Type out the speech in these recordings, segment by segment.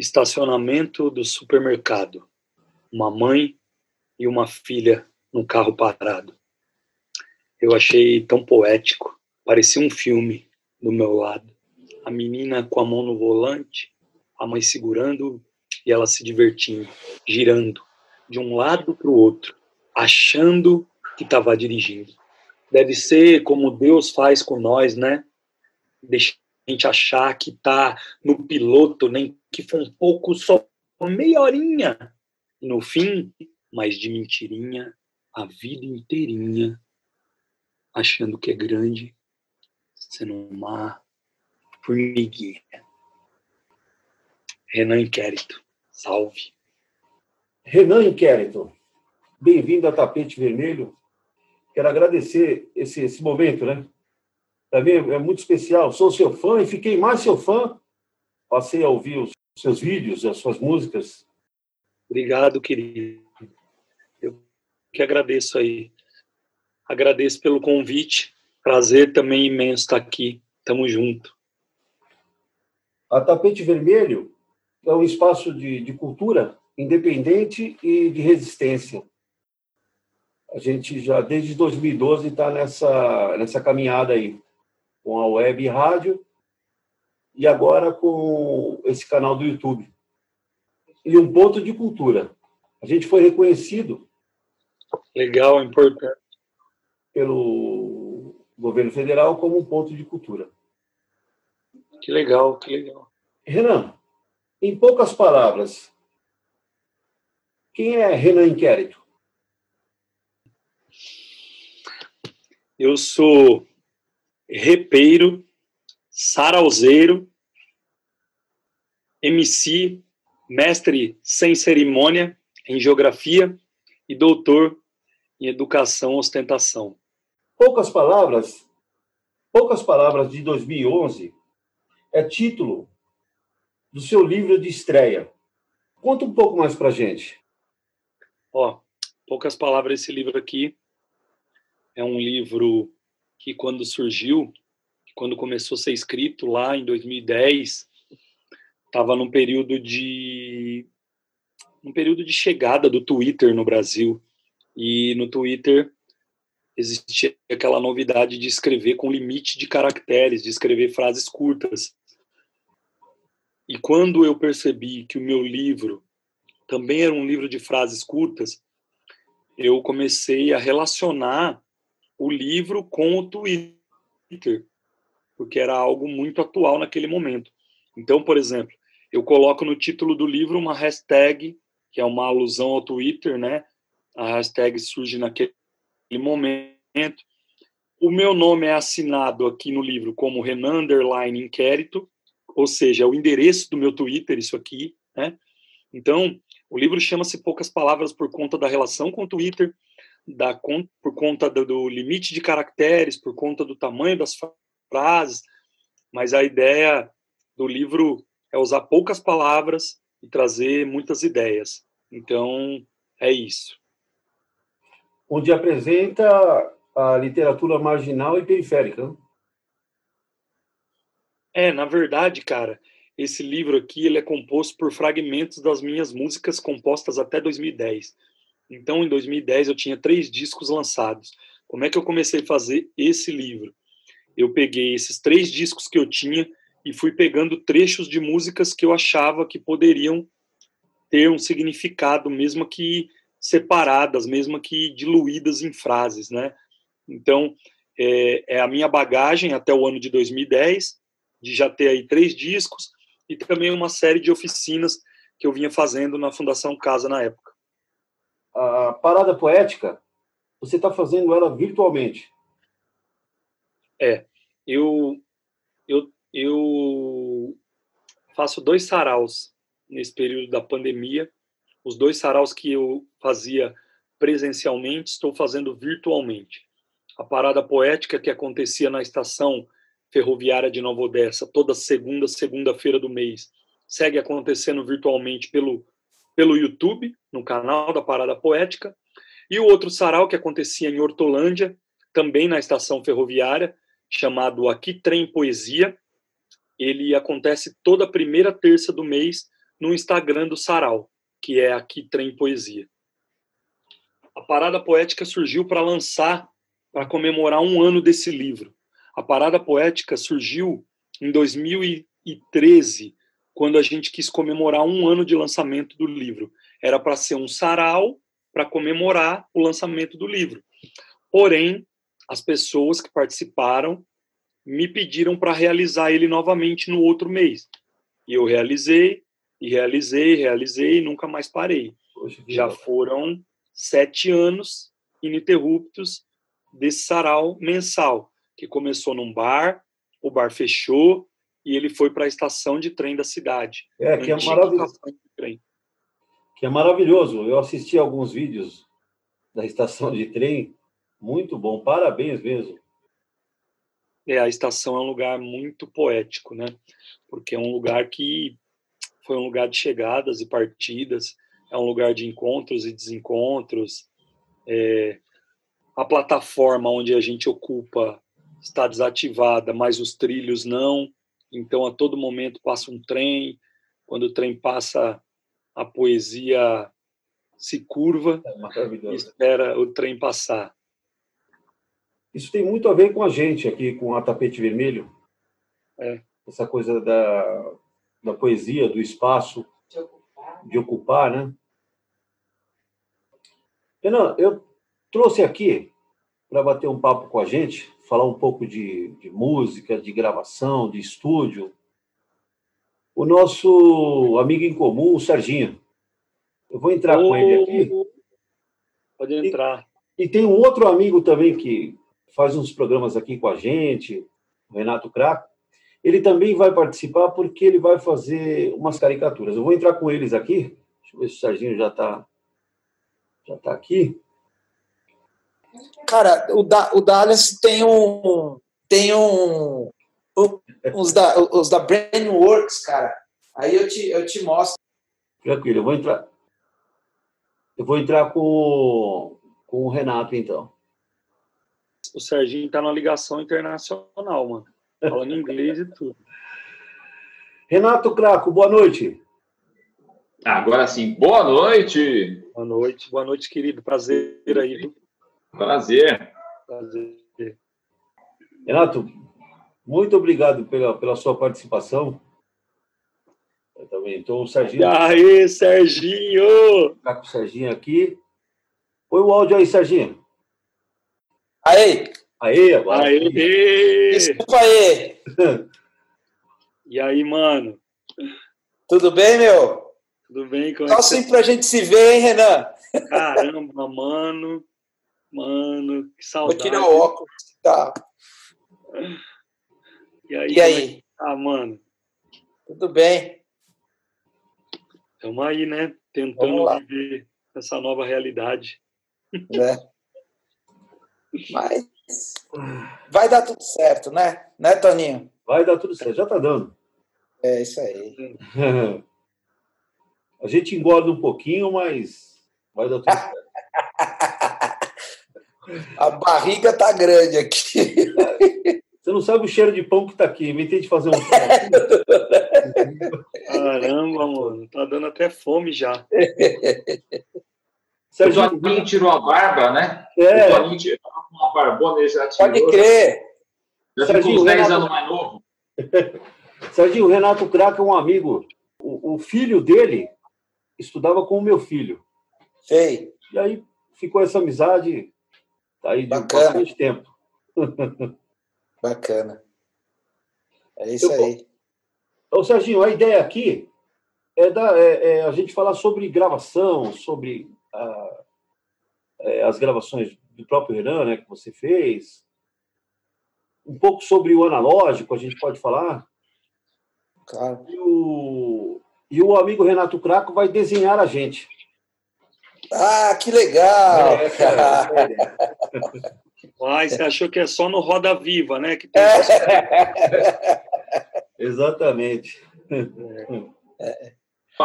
Estacionamento do supermercado. Uma mãe e uma filha num carro parado. Eu achei tão poético, parecia um filme do meu lado. A menina com a mão no volante, a mãe segurando e ela se divertindo, girando de um lado para o outro, achando que estava dirigindo. Deve ser como Deus faz com nós, né? Deixa gente achar que está no piloto, nem que foi um pouco, só meia horinha. No fim, mas de mentirinha, a vida inteirinha, achando que é grande, sendo uma formiguinha. Renan Inquérito, salve. Renan Inquérito, bem-vindo a Tapete Vermelho. Quero agradecer esse, esse momento, né? Para mim é muito especial. Sou seu fã e fiquei mais seu fã. Passei a ouvir os seus vídeos, as suas músicas. Obrigado, querido. Eu que agradeço aí. Agradeço pelo convite. Prazer também imenso estar aqui. Tamo junto. A Tapete Vermelho é um espaço de, de cultura independente e de resistência. A gente já, desde 2012, está nessa, nessa caminhada aí, com a web e rádio, e agora com esse canal do YouTube. E um ponto de cultura. A gente foi reconhecido. Legal, importante. Pelo governo federal como um ponto de cultura. Que legal, que legal. Renan, em poucas palavras, quem é Renan Inquérito? Eu sou repeiro, sarauzeiro, MC, mestre sem cerimônia em geografia e doutor em educação ostentação. Poucas palavras, poucas palavras de 2011 é título do seu livro de estreia. Conta um pouco mais para gente. Ó, poucas palavras esse livro aqui é um livro que quando surgiu, quando começou a ser escrito lá em 2010, estava num período de um período de chegada do Twitter no Brasil. E no Twitter existia aquela novidade de escrever com limite de caracteres, de escrever frases curtas. E quando eu percebi que o meu livro também era um livro de frases curtas, eu comecei a relacionar o livro com o Twitter, porque era algo muito atual naquele momento. Então, por exemplo, eu coloco no título do livro uma hashtag, que é uma alusão ao Twitter, né? A hashtag surge naquele momento. O meu nome é assinado aqui no livro como Renan Underline Inquérito, ou seja, é o endereço do meu Twitter, isso aqui, né? Então, o livro chama-se Poucas Palavras por conta da relação com o Twitter, da, por conta do, do, limite de caracteres, por conta do tamanho das frases, mas a ideia do livro é usar poucas palavras e trazer muitas ideias. Então, é isso. Onde apresenta a literatura marginal e periférica. Né? É, na verdade, cara, esse livro aqui ele é composto por fragmentos das minhas músicas compostas até 2010. Então, em 2010 eu tinha três discos lançados. Como é que eu comecei a fazer esse livro? Eu peguei esses três discos que eu tinha e fui pegando trechos de músicas que eu achava que poderiam ter um significado, mesmo que separadas, mesmo que diluídas em frases, né? Então, é, é a minha bagagem até o ano de 2010 de já ter aí três discos e também uma série de oficinas que eu vinha fazendo na Fundação Casa na época. A parada poética, você está fazendo ela virtualmente? É, eu, eu, eu faço dois saraus nesse período da pandemia. Os dois saraus que eu fazia presencialmente, estou fazendo virtualmente. A parada poética que acontecia na estação ferroviária de Nova Odessa, toda segunda, segunda-feira do mês, segue acontecendo virtualmente pelo, pelo YouTube, no canal da Parada Poética, e o outro sarau que acontecia em Hortolândia, também na estação ferroviária, chamado Aqui Trem Poesia, ele acontece toda primeira terça do mês, no Instagram do Sarau, que é aqui Trem Poesia. A Parada Poética surgiu para lançar, para comemorar um ano desse livro. A Parada Poética surgiu em 2013, quando a gente quis comemorar um ano de lançamento do livro. Era para ser um sarau para comemorar o lançamento do livro. Porém, as pessoas que participaram me pediram para realizar ele novamente no outro mês. E eu realizei, e realizei, realizei, e nunca mais parei. Poxa, Já foram sete anos ininterruptos desse sarau mensal, que começou num bar, o bar fechou, e ele foi para a estação de trem da cidade. É, que é maravilhoso. Que é maravilhoso. Eu assisti alguns vídeos da estação de trem, muito bom, parabéns mesmo. É, a estação é um lugar muito poético, né? Porque é um lugar que foi um lugar de chegadas e partidas, é um lugar de encontros e desencontros. É, a plataforma onde a gente ocupa está desativada, mas os trilhos não. Então, a todo momento passa um trem. Quando o trem passa, a poesia se curva é e espera o trem passar. Isso tem muito a ver com a gente aqui, com a Tapete Vermelho. É. Essa coisa da, da poesia, do espaço, de ocupar, de ocupar né? Renan, eu trouxe aqui para bater um papo com a gente, falar um pouco de, de música, de gravação, de estúdio, o nosso amigo em comum, o Serginho. Eu vou entrar com ele aqui. Pode entrar. E, e, tem um outro amigo também que faz uns programas aqui com a gente, o Renato Craco. Ele também vai participar porque ele vai fazer umas caricaturas. Eu vou entrar com eles aqui. Deixa eu ver se o Serginho já está já tá aqui. Cara, o, da, o Dallas tem um. Tem um. Os da, os da Brainworks, cara. Aí eu te, eu te mostro. Tranquilo, eu vou entrar. Eu vou entrar com, com o Renato, então. O Serginho tá na ligação internacional, mano. Falando inglês e tudo. Renato Craco, boa noite. Agora sim, boa noite. Boa noite, boa noite, querido. Prazer aí. Prazer. Prazer. Renato, muito obrigado pela, pela sua participação. Eu também estou o Serginho. Aí, Serginho! Tá com o Serginho aqui. Põe o áudio aí, Serginho. Aí! Aí, agora. Aí! Desculpa aí! e aí, mano? Tudo bem, meu? Tudo bem? Como Só é assim pra gente se ver, hein, Renan? Caramba, mano. Mano, que saudade. Vou tirar o óculos. Tá. E aí? E aí? Ah, mano. Tudo bem. Estamos aí, né? Tentando viver essa nova realidade. Né? Mas vai dar tudo certo, né? Né, Toninho? Vai dar tudo certo, já tá dando. É isso aí. A gente engorda um pouquinho, mas vai dar tudo certo. A barriga tá grande aqui. Você não sabe o cheiro de pão que tá aqui. Inventei de fazer um pão. Caramba, mano. Tá dando até fome já. Sérgio... O Toninho tirou a barba, né? É. O Toninho tirou uma barbona, ele já tirou. Pode crer. Já ficou uns 10 Renato... anos mais novo. Serginho, o Renato Crack é um amigo. O, o, filho dele estudava com o meu filho. Sei. E aí ficou essa amizade Tá aí de Bacana. bastante tempo. Bacana. É isso Eu, aí. Ô, Serginho, a ideia aqui é, da, é, é a gente falar sobre gravação, sobre a, é, as gravações do próprio Renan, né, que você fez. Um pouco sobre o analógico, a gente pode falar. Claro. E o, e o amigo Renato Craco vai desenhar a gente. Ah, que legal! É, Ai, você achou que é só no Roda Viva, né? Que tem Exatamente. É.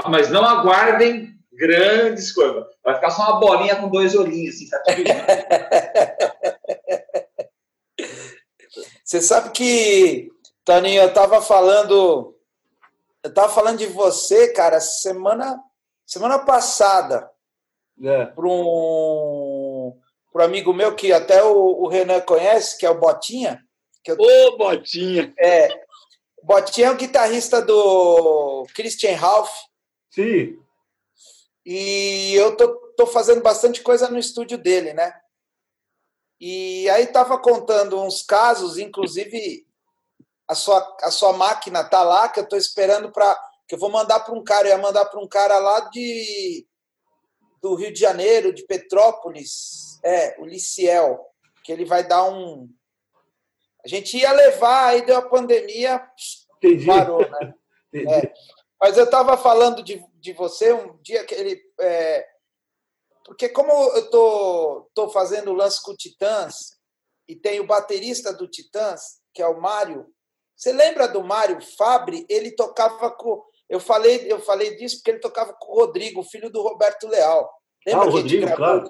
Mas não aguardem grandes coisas. Vai ficar só uma bolinha com dois olhinhos, assim, sabe? Você sabe que, Toninho, eu estava falando eu tava falando de você, cara, semana, semana passada, É. para um, um amigo meu que até o, o Renan conhece, que é o Botinha. Que eu, Ô, Botinha! é, Botinha é o guitarrista do Christian Ralph. Sim. E eu tô, tô fazendo bastante coisa no estúdio dele, né? E aí tava contando uns casos, inclusive a sua, a sua máquina tá lá, que eu tô esperando para que eu vou mandar para um cara, eu ia mandar para um cara lá de do Rio de Janeiro, de Petrópolis, é, o Liciel, que ele vai dar um a gente ia levar, aí deu a pandemia, Entendi. parou, né? Entendi. É. Mas eu estava falando de, de você um dia que ele. é, porque, como eu tô, tô fazendo o lance com o Titãs, e tem o baterista do Titãs, que é o Mário. Você lembra do Mário Fabre? Ele tocava com. Eu falei, eu falei disso porque ele tocava com o Rodrigo, filho do Roberto Leal. Lembra Ah, o Rodrigo, gravou, claro.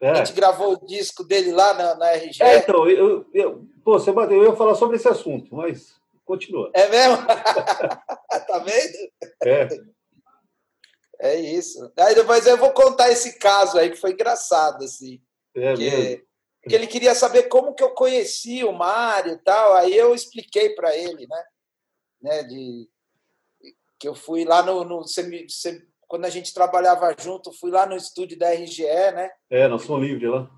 É. a gente gravou o disco dele lá na, na RG? É, então, eu, eu, pô, você bateu, eu ia falar sobre esse assunto, mas continua. É mesmo? tá vendo? É, É isso. Aí depois eu vou contar esse caso aí que foi engraçado, assim. é mesmo. que, que ele queria saber como que eu conheci o Mário e tal. Aí eu expliquei para ele, né? né? De, que eu fui lá no. no semi- sem- quando a gente trabalhava junto, fui lá no estúdio da RGE, né? É, nós somos livres lá.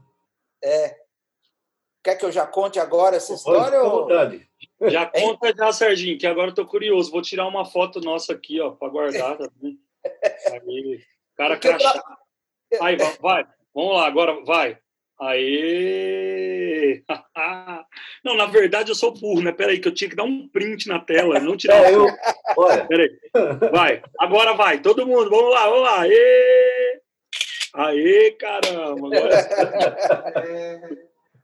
Quer que eu já conte agora essa Pode, história? à ou- vontade. Já conta já, Serginho, que agora eu tô curioso. Vou tirar uma foto nossa aqui, ó, para guardar. Tá bom? Aí, cara crachá. Aí, vai, vai. Vamos lá, agora vai. Aê! Não, na verdade eu sou burro, né? Peraí, que eu tinha que dar um print na tela, não tirar É, eu, olha, Peraí. Vai, agora vai, todo mundo, vamos lá, vamos lá. Aê! Aê, caramba! Agora...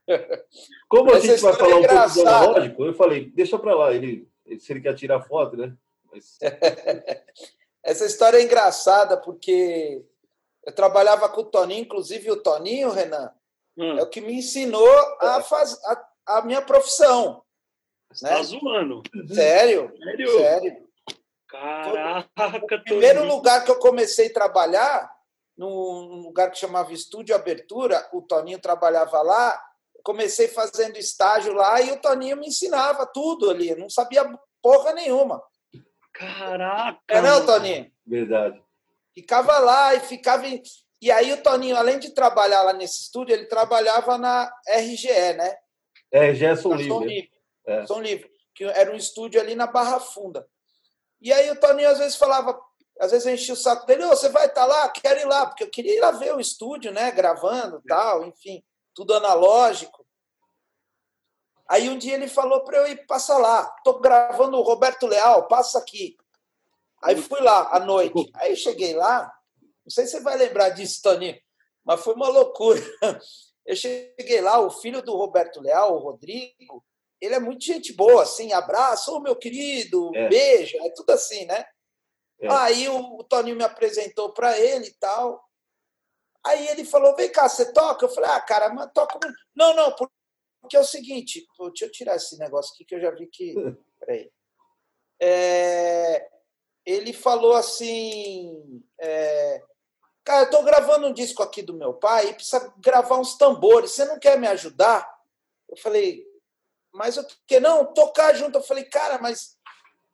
como a gente vai história falar é um pouco do analógico, eu falei, deixa pra lá, ele, se ele quer tirar foto, né? Mas, Essa história é engraçada porque eu trabalhava com o Toninho, inclusive o Toninho, Renan, é Hum, o que me ensinou a fazer a, a minha profissão. você tá né? zoando. Sério, Sério? sério. Caraca, O primeiro lugar que eu comecei a trabalhar, num lugar que chamava Estúdio Abertura, o Toninho trabalhava lá, comecei fazendo estágio lá e o Toninho me ensinava tudo ali, eu não sabia porra nenhuma. Caraca! É não, mano. Toninho? verdade. Ficava lá e ficava. E aí o Toninho, além de trabalhar lá nesse estúdio, ele trabalhava na RGE, né? É, Gerson Na Som Livre. Livre. É. Som Livre, que era um estúdio ali na Barra Funda. E aí o Toninho às vezes falava, às vezes eu enchia o saco dele, "Ô, você vai estar lá? Quero ir lá, porque eu queria ir lá ver o estúdio, né? Gravando tal, enfim, tudo analógico. Aí um dia ele falou para eu ir passar lá. Tô gravando o Roberto Leal, passa aqui. Aí fui lá à noite. Aí cheguei lá, não sei se você vai lembrar disso, Toninho, mas foi uma loucura. Eu cheguei lá, o filho do Roberto Leal, o Rodrigo, ele é muito gente boa, assim, abraço, ô meu querido, É. beijo, é tudo assim, né? É. Aí o, Toninho me apresentou para ele e tal. Aí ele falou: vem cá, você toca? Eu falei: ah, cara, mas toca. muito." Não, não, porque é o seguinte, deixa eu tirar esse negócio aqui que eu já vi que. Peraí. É, ele falou assim: é, cara, eu tô gravando um disco aqui do meu pai e precisa gravar uns tambores, você não quer me ajudar? Eu falei: mas eu que não, tocar junto. Eu falei: cara, mas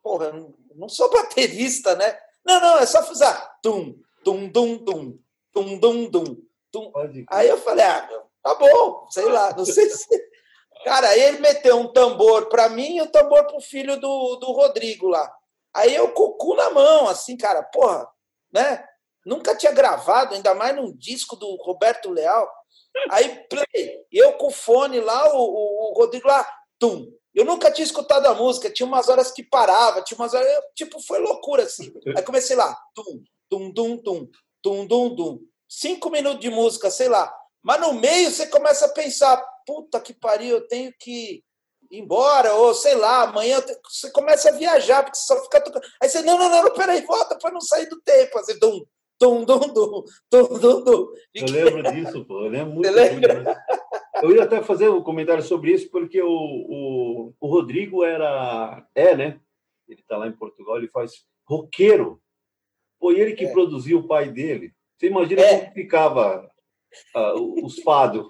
porra, eu não, sou baterista, né? Não, não, é só fazer tum, tum, tum, tum, tum, tum, tum, tum. Aí eu falei, ah, meu, tá bom, sei lá, não sei se. Cara, aí ele meteu um tambor para mim e um tambor pro filho do, do Rodrigo lá. Aí eu com o cu na mão, assim, cara, porra, né? Nunca tinha gravado, ainda mais num disco do Roberto Leal. Aí, play, eu com o fone lá, o, o, o Rodrigo lá, tum. Eu nunca tinha escutado a música, tinha umas horas que parava, tinha umas horas, eu, tipo, foi loucura, assim. Aí comecei lá, tum, tum, tum, tum, tum, tum, tum. Cinco minutos de música, sei lá. Mas no meio você começa a pensar, puta que pariu, eu tenho que ir embora, ou sei lá, amanhã você começa a viajar, porque você só fica tocando. Aí você, não, não, não, não peraí, volta para não sair do tempo. Fazer dum, dum, dum, dum, dum, dum, dum. Eu lembro disso, pô. Eu lembro muito. Você lembra? disso. Eu ia até fazer um comentário sobre isso, porque o, o, o Rodrigo era. É, né? Ele está lá em Portugal, ele faz, roqueiro. Foi ele que é. produziu o pai dele. Você imagina é. como ficava uh, os fados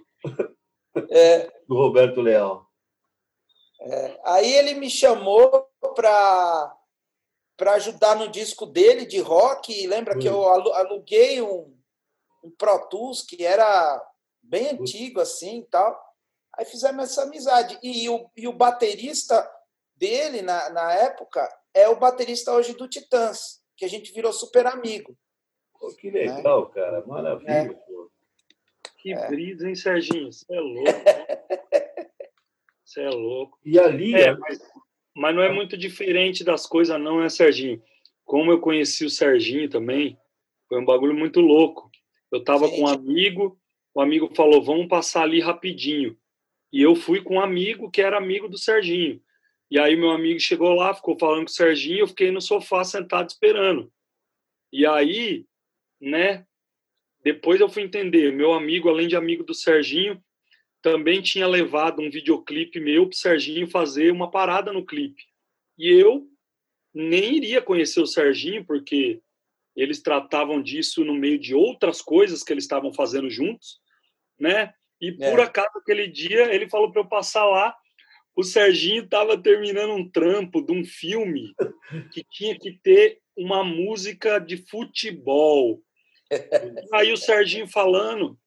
é. do Roberto Leal. É. Aí ele me chamou para para ajudar no disco dele de rock. Lembra que eu aluguei um, um Pro Tools que era bem antigo assim, tal. Aí fizemos essa amizade. E o, e o baterista dele na, na época é o baterista hoje do Titãs, que a gente virou super amigo. Pô, que legal, né? cara. Maravilha. É. Que é. brisa, hein, Serginho? Você é louco. Né? Você é louco. E ali. É, mas, mas não é muito diferente das coisas, não, é, Serginho? Como eu conheci o Serginho também, foi um bagulho muito louco. Eu tava Sim. com um amigo, o amigo falou: vamos passar ali rapidinho. E eu fui com um amigo que era amigo do Serginho. E aí meu amigo chegou lá, ficou falando com o Serginho, eu fiquei no sofá sentado esperando. E aí, né, depois eu fui entender, meu amigo, além de amigo do Serginho, também tinha levado um videoclipe meu para o Serginho fazer uma parada no clipe. E eu nem iria conhecer o Serginho, porque eles tratavam disso no meio de outras coisas que eles estavam fazendo juntos, né? E por é. acaso aquele dia ele falou para eu passar lá. O Serginho estava terminando um trampo de um filme que tinha que ter uma música de futebol. Aí o Serginho falando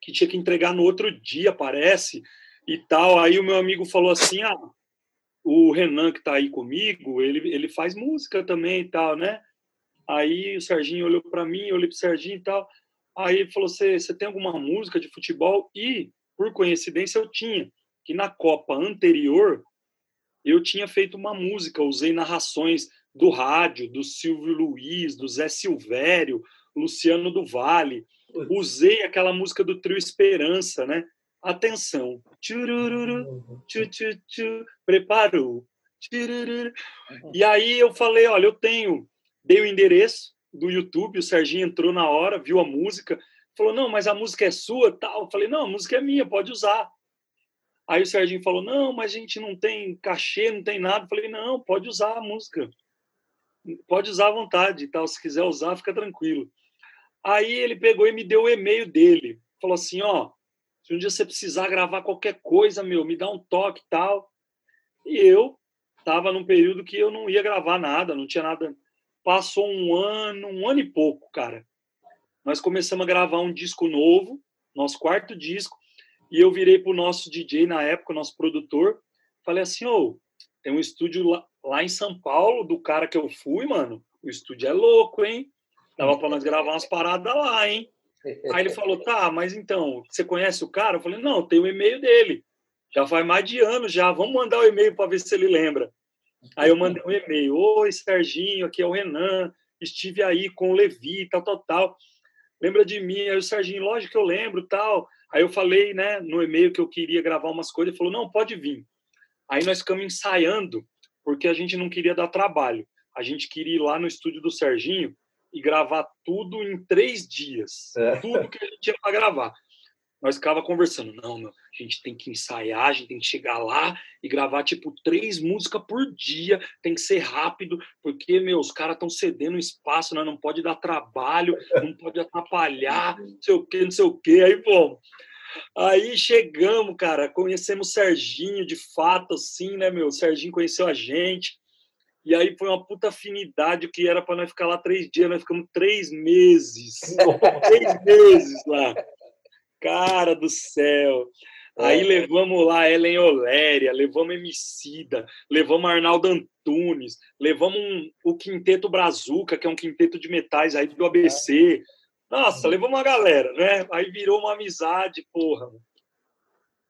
que tinha que entregar no outro dia, parece, e tal. Aí o meu amigo falou assim: ah, o Renan que está aí comigo, ele, ele faz música também e tal, né? Aí o Serginho olhou para mim, eu olhei para o Serginho e tal. Aí ele falou: você tem alguma música de futebol? E, por coincidência, eu tinha, que na Copa anterior eu tinha feito uma música, usei narrações do rádio, do Silvio Luiz, do Zé Silvério, Luciano do Vale. Usei aquela música do Trio Esperança, né? Atenção. Tchurururu, tchu, tchu, tchu, preparou. Tchurururu. E aí eu falei, olha, eu tenho, dei o endereço, do YouTube, o Serginho entrou na hora, viu a música, falou: Não, mas a música é sua, tal. Eu falei: Não, a música é minha, pode usar. Aí o Serginho falou: Não, mas a gente não tem cachê, não tem nada. Eu falei: Não, pode usar a música, pode usar à vontade, tal. Se quiser usar, fica tranquilo. Aí ele pegou e me deu o e-mail dele, falou assim: Ó, se um dia você precisar gravar qualquer coisa, meu, me dá um toque, tal. E eu estava num período que eu não ia gravar nada, não tinha nada Passou um ano, um ano e pouco, cara. Nós começamos a gravar um disco novo, nosso quarto disco, e eu virei pro nosso DJ na época, nosso produtor, falei assim: ô, tem um estúdio lá, lá em São Paulo, do cara que eu fui, mano. O estúdio é louco, hein? Dava para nós gravar umas paradas lá, hein? Aí ele falou: tá, mas então, você conhece o cara? Eu falei: não, tem o e-mail dele. Já faz mais de ano já. Vamos mandar o e-mail para ver se ele lembra. Aí eu mandei um e-mail: Oi, Serginho, aqui é o Renan, estive aí com o Levi, tal, tal, tal. Lembra de mim? Aí o Serginho, lógico que eu lembro, tal. Aí eu falei, né, no e-mail que eu queria gravar umas coisas, ele falou: Não, pode vir. Aí nós ficamos ensaiando, porque a gente não queria dar trabalho. A gente queria ir lá no estúdio do Serginho e gravar tudo em três dias. É. Tudo que a gente tinha para gravar nós ficava conversando, não, meu, a gente tem que ensaiar, a gente tem que chegar lá e gravar tipo três músicas por dia, tem que ser rápido, porque, meu, os caras estão cedendo espaço, né? não pode dar trabalho, não pode atrapalhar, não sei o que, não sei o que, aí, pô. Aí chegamos, cara, conhecemos o Serginho, de fato, assim, né, meu? O Serginho conheceu a gente, e aí foi uma puta afinidade que era para nós ficar lá três dias, nós ficamos três meses. três meses lá. Cara do céu. Aí é. levamos lá Ellen Oléria, levamos Emicida, levamos Arnaldo Antunes, levamos um, o Quinteto Brazuca, que é um quinteto de metais aí do ABC. Nossa, uhum. levamos uma galera, né? Aí virou uma amizade, porra.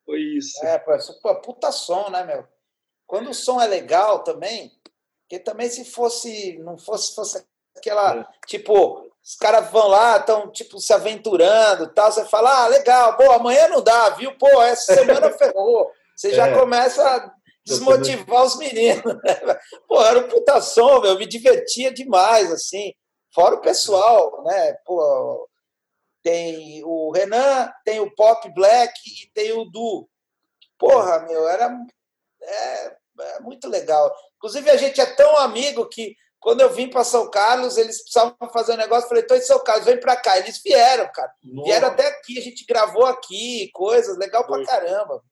Foi isso. É, pô, puta som, né, meu? Quando o som é legal também, porque também se fosse, não fosse, fosse aquela, é. tipo, os caras vão lá, estão tipo se aventurando, tal. Você fala, ah, legal, pô, amanhã não dá, viu? Pô, essa semana ferrou. Você já é. começa a desmotivar os meninos. Né? Pô, era um puta som, meu, eu me divertia demais, assim. Fora o pessoal, né? Pô, tem o Renan, tem o Pop Black e tem o Du. Porra, meu, era é, é muito legal. Inclusive, a gente é tão amigo que Quando eu vim para São Carlos, eles precisavam fazer um negócio. Falei, estou em São Carlos, vem para cá. Eles vieram, cara. Nossa. Vieram até aqui, a gente gravou aqui, coisas, legal pra caramba.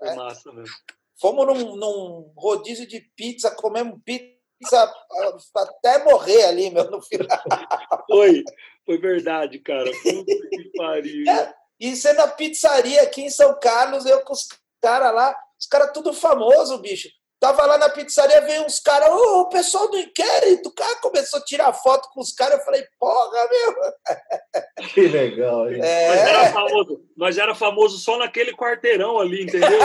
É. Massa mesmo. Fomos num, num rodízio de pizza, comemos pizza até morrer ali, meu, no final. Foi, foi verdade, cara. que pariu. É, e sendo na pizzaria aqui em São Carlos, eu com os caras lá, os caras tudo famoso, bicho. Tava lá na pizzaria, veio uns caras, oh, o pessoal do inquérito, o cara começou a tirar foto com os caras, eu falei, porra, meu. Que legal, hein? É... Mas, era famoso, mas era famoso só naquele quarteirão ali, entendeu?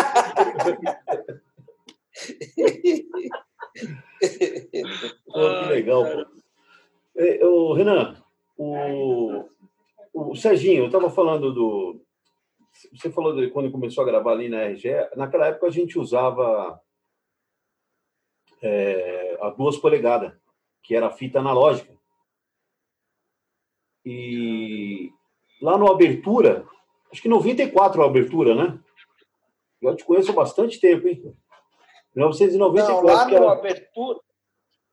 pô, que legal, pô. Ô, Renan, o, o Serginho, eu estava falando do. Você falou de quando começou a gravar ali na RGE, naquela época a gente usava é, a duas polegadas, que era a fita analógica. E lá no Abertura, acho que 94 a Abertura, né? Eu te conheço há bastante tempo, hein? 1994. Não, lá no era... Abertura.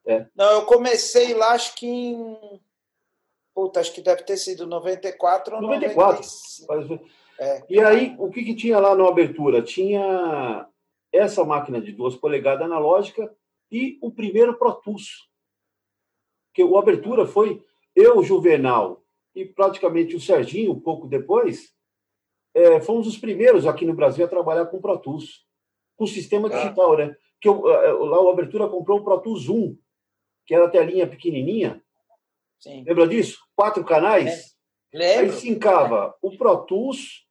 É. Não, eu comecei lá, acho que em. Puta, acho que deve ter sido 94 ou 94. 95. É. E aí, o que, que tinha lá no Abertura? Tinha essa máquina de duas polegadas analógica e o primeiro Pro Tools. Que o Abertura foi eu, Juvenal, e praticamente o Serginho, um pouco depois, é, fomos os primeiros aqui no Brasil a trabalhar com Pro Tools, com sistema ah. digital, né? Que eu, é, lá o Abertura comprou o Pro Tools 1, que era a telinha pequenininha. Sim. Lembra disso? Quatro canais. É. Lembro. Aí sincava o Pro Tools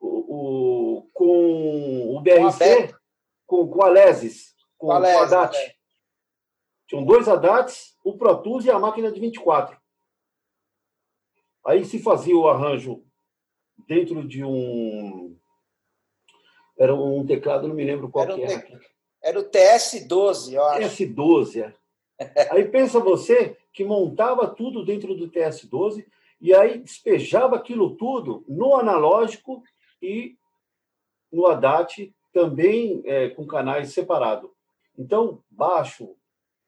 o, o, com o BRC, com, com a Lesis com o Haddad. Né? Tinham dois Haddats, o Pro Tools e a máquina de 24. Aí se fazia o arranjo dentro de um. Era um teclado, não me lembro qual era que era. Te... Era o TS12, eu acho. TS12, é. aí pensa você que montava tudo dentro do TS12 e aí despejava aquilo tudo no analógico e no ADAT, também é, com canais separados. Então, baixo,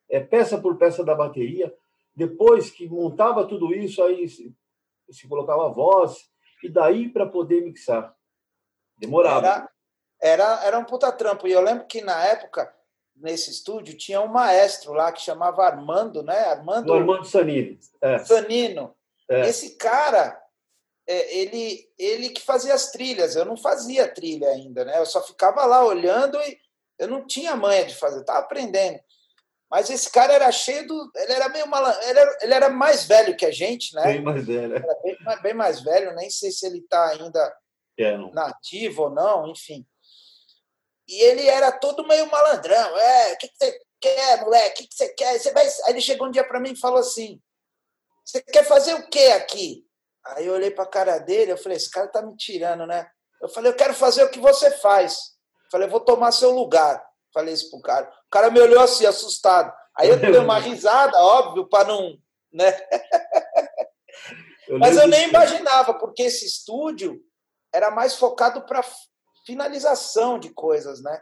é, peça por peça da bateria. Depois que montava tudo isso, aí se, se colocava voz, e daí para poder mixar. Demorava. Era, era, era um puta trampo. E eu lembro que na época, nesse estúdio, tinha um maestro lá que chamava Armando, né? Armando, o Armando Sanino. É. Sanino. É. Esse cara, é, ele, ele que fazia as trilhas. Eu não fazia trilha ainda, né? Eu só ficava lá olhando e eu não tinha manha de fazer, estava aprendendo. Mas esse cara era cheio do. Ele era meio mal. Ele era, ele era mais velho que a gente, né? Bem mais velho. Era bem, bem mais velho, nem sei se ele está ainda é, nativo ou não, enfim. E ele era todo meio malandrão. É, o que, que você quer, moleque? O que, que você quer? Você vai... Aí ele chegou um dia para mim e falou assim: Você quer fazer o quê aqui? Aí eu olhei para a cara dele, eu falei: Esse cara tá me tirando, né? Eu falei: Eu quero fazer o que você faz. Falei, vou tomar seu lugar. Falei isso pro cara. O cara me olhou assim, assustado. Aí eu dei uma risada, óbvio, para não. Né? Eu Mas eu nem imaginava, porque esse estúdio era mais focado para finalização de coisas, né?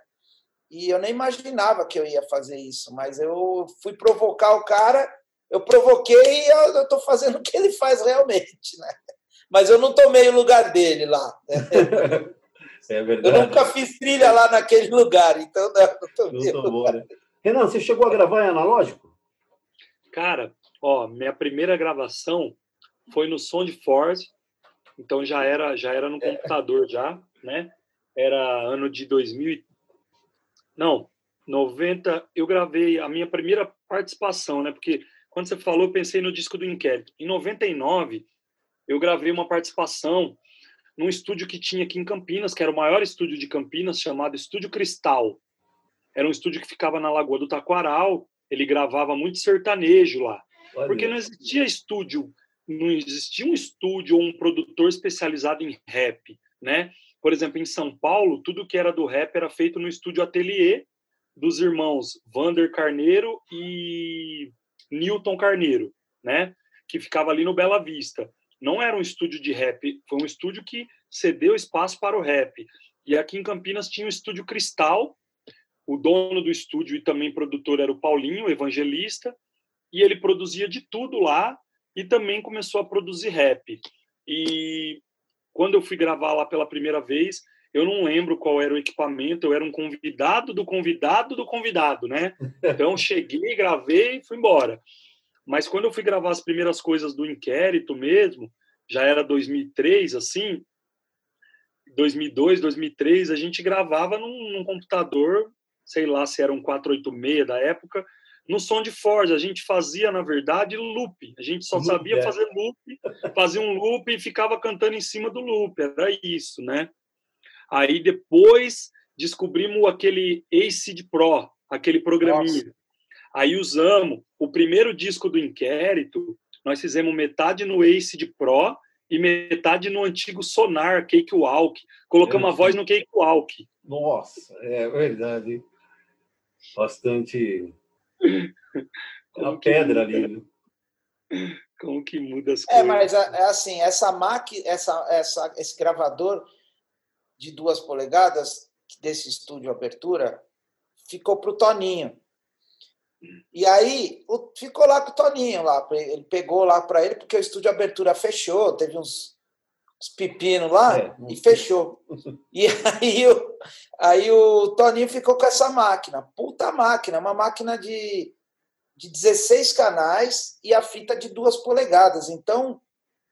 E eu nem imaginava que eu ia fazer isso, mas eu fui provocar o cara, eu provoquei e eu estou fazendo o que ele faz realmente, né? Mas eu não tomei o lugar dele lá. Né? É verdade. Eu nunca fiz trilha lá naquele lugar, então não, não tô bom, né? Renan, você chegou a gravar em analógico? Cara, ó, minha primeira gravação foi no Soundforce, então já era já era no é. computador já, né? Era ano de 2000 Não, 90, eu gravei a minha primeira participação, né? Porque quando você falou, eu pensei no disco do Inquérito. Em 99, eu gravei uma participação num estúdio que tinha aqui em Campinas, que era o maior estúdio de Campinas, chamado Estúdio Cristal. Era um estúdio que ficava na Lagoa do Taquaral, ele gravava muito sertanejo lá. Olha. Porque não existia estúdio, não existia um estúdio ou um produtor especializado em rap, né? Por exemplo, em São Paulo, tudo que era do rap era feito no estúdio Atelier dos irmãos Vander Carneiro e Newton Carneiro, né? Que ficava ali no Bela Vista não era um estúdio de rap, foi um estúdio que cedeu espaço para o rap. E aqui em Campinas tinha o estúdio Cristal, o dono do estúdio e também produtor era o Paulinho, evangelista, e ele produzia de tudo lá e também começou a produzir rap. E quando eu fui gravar lá pela primeira vez, eu não lembro qual era o equipamento, eu era um convidado do convidado do convidado, né? Então cheguei, gravei e fui embora. Mas quando eu fui gravar as primeiras coisas do inquérito mesmo, já era 2003, assim, 2002, 2003, a gente gravava num, num computador sei lá se era um 486 da época, no som de Forge. A gente fazia, na verdade, loop. A gente só loop, sabia é. fazer loop, fazia um loop e ficava cantando em cima do loop. Era isso, né? Aí depois descobrimos aquele Acid Pro, aquele programinha. Nossa. Aí usamos o primeiro disco do inquérito, nós fizemos metade no Acid Pro e metade no antigo Sonar, Cake Walk. Colocamos é. a voz no Cake Walk. Nossa, é verdade bastante. Uma pedra ali. Né? Como que muda as é, coisas? É, mas é assim, essa máquina, essa, essa, esse gravador de duas polegadas desse estúdio Abertura ficou para o Toninho. E aí o, ficou lá com o Toninho lá, ele pegou lá para ele porque o estúdio Abertura fechou, teve uns os pepinos lá é. e fechou. E aí o, aí o Toninho ficou com essa máquina. Puta máquina, uma máquina de, de 16 canais e a fita de duas polegadas. Então,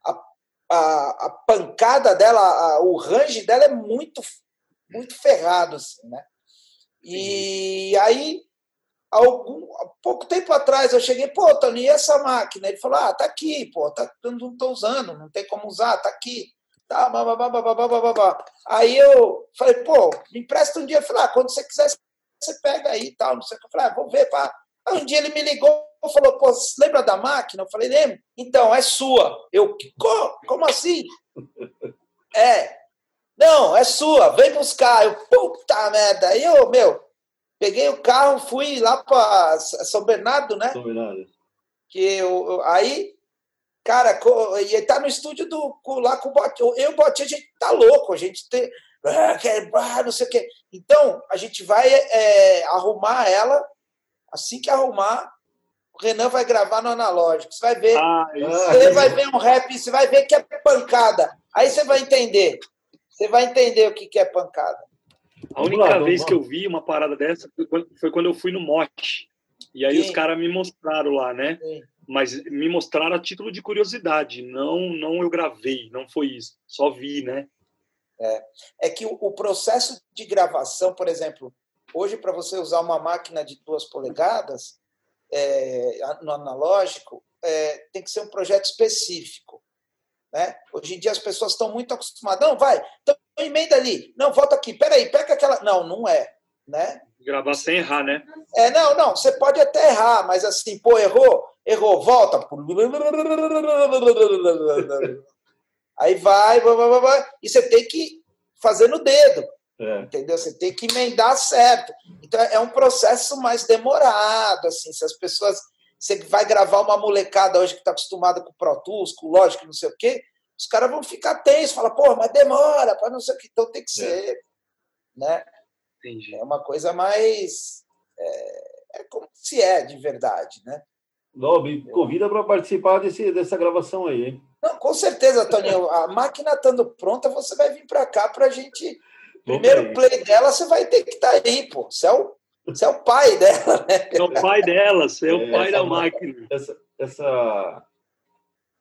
a, a, a pancada dela, a, o range dela é muito, muito ferrado, assim, né? E Sim. aí, algum, pouco tempo atrás, eu cheguei, pô, Toninho, e essa máquina? Ele falou, ah, tá aqui, pô, tá, não estou usando, não tem como usar, tá aqui. Tá, babá, babá, babá. Aí eu falei, pô, me empresta um dia. Eu falei, ah, quando você quiser, você pega aí e tal. Não sei o que. Eu falei, ah, vou ver. Pá. Aí um dia ele me ligou falou, pô, lembra da máquina? Eu falei, lembro. Então, é sua. Eu, como assim? É. Não, é sua, vem buscar. Eu, puta merda. Aí eu, meu, peguei o carro, fui lá para São Bernardo, né? São Bernardo. Que eu, aí Cara, e tá no estúdio do, lá com o Botinha. Eu e o Botinha, a gente tá louco, a gente tem. Ah, não sei o quê. Então, a gente vai é, arrumar ela. Assim que arrumar, o Renan vai gravar no analógico. Você vai ver. Ah, você vai ver um rap, você vai ver que é pancada. Aí você vai entender. Você vai entender o que é pancada. A única vez que eu vi uma parada dessa foi quando eu fui no Mote. E aí Sim. os caras me mostraram lá, né? Sim mas me mostraram a título de curiosidade, não não eu gravei, não foi isso, só vi, né? É, é que o, o processo de gravação, por exemplo, hoje para você usar uma máquina de duas polegadas é, no analógico, é, tem que ser um projeto específico. Né? Hoje em dia as pessoas estão muito acostumadas. Não, vai, então emenda ali. Não, volta aqui. Peraí, pega aquela. Não, não é. Né? Gravar sem errar, né? É, não, não. Você pode até errar, mas assim, pô, errou errou, volta. Aí vai, vai, vai, vai, e você tem que fazer no dedo. É. Entendeu? Você tem que emendar certo. Então é um processo mais demorado, assim, se as pessoas você vai gravar uma molecada hoje que está acostumada com Pro Tools, com Logic, não sei o quê, os caras vão ficar tensos, falar, pô, mas demora, para não sei o que, então tem que é. ser, é. né? Entendi. É uma coisa mais é, é como se é de verdade, né? Não, me convida para participar desse, dessa gravação aí, hein? Não, com certeza, Toninho. A máquina estando pronta, você vai vir para cá para a gente. Primeiro play dela, você vai ter que estar tá aí, pô. Você é o, você é o pai dela, né? É o pai dela, você é o é, pai da máquina. Essa, essa,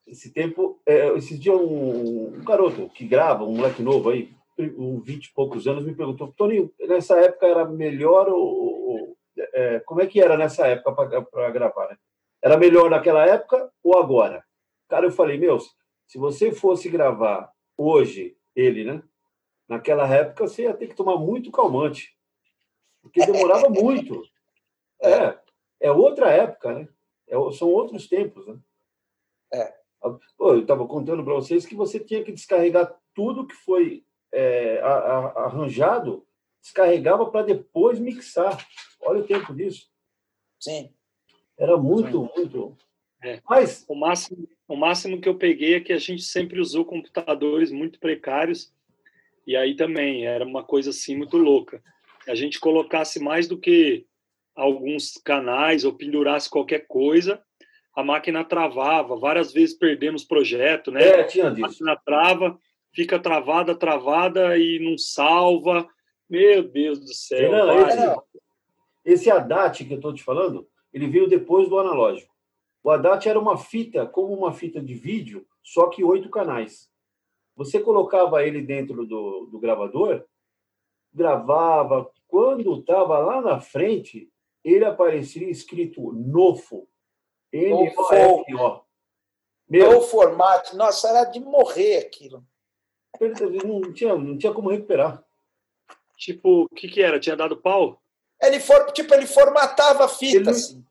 esse tempo, é, esse dia um, um, garoto que grava, um moleque novo aí, um 20 e poucos anos, me perguntou, Toninho, nessa época era melhor ou, ou é, como é que era nessa época para gravar, né? Era melhor naquela época ou agora? Cara, eu falei, meu, se você fosse gravar hoje ele, né? Naquela época você ia ter que tomar muito calmante, porque demorava muito. É, é outra época, né? É, são outros tempos, né? É. Pô, eu estava contando para vocês que você tinha que descarregar tudo que foi é, a, a, arranjado, descarregava para depois mixar. Olha o tempo disso. Sim. Era muito, Sim. muito. É. Mas o máximo, o máximo que eu peguei é que a gente sempre usou computadores muito precários e aí também era uma coisa assim muito louca. A gente colocasse mais do que alguns canais ou pendurasse qualquer coisa, a máquina travava. Várias vezes perdemos projeto, né? É, tinha disso. A máquina trava, fica travada, travada e não salva. Meu Deus do céu. Não, esse, esse ADAT que eu estou te falando, ele veio depois do analógico. O ADAT era uma fita, como uma fita de vídeo, só que oito canais. Você colocava ele dentro do, do gravador, gravava. Quando estava lá na frente, ele aparecia escrito NOFO. N-O-F-O. Meu formato. Nossa, era de morrer aquilo. Não tinha, não tinha como recuperar. Tipo, o que, que era? Tinha dado pau? Ele for, tipo, ele formatava a fita, ele... assim.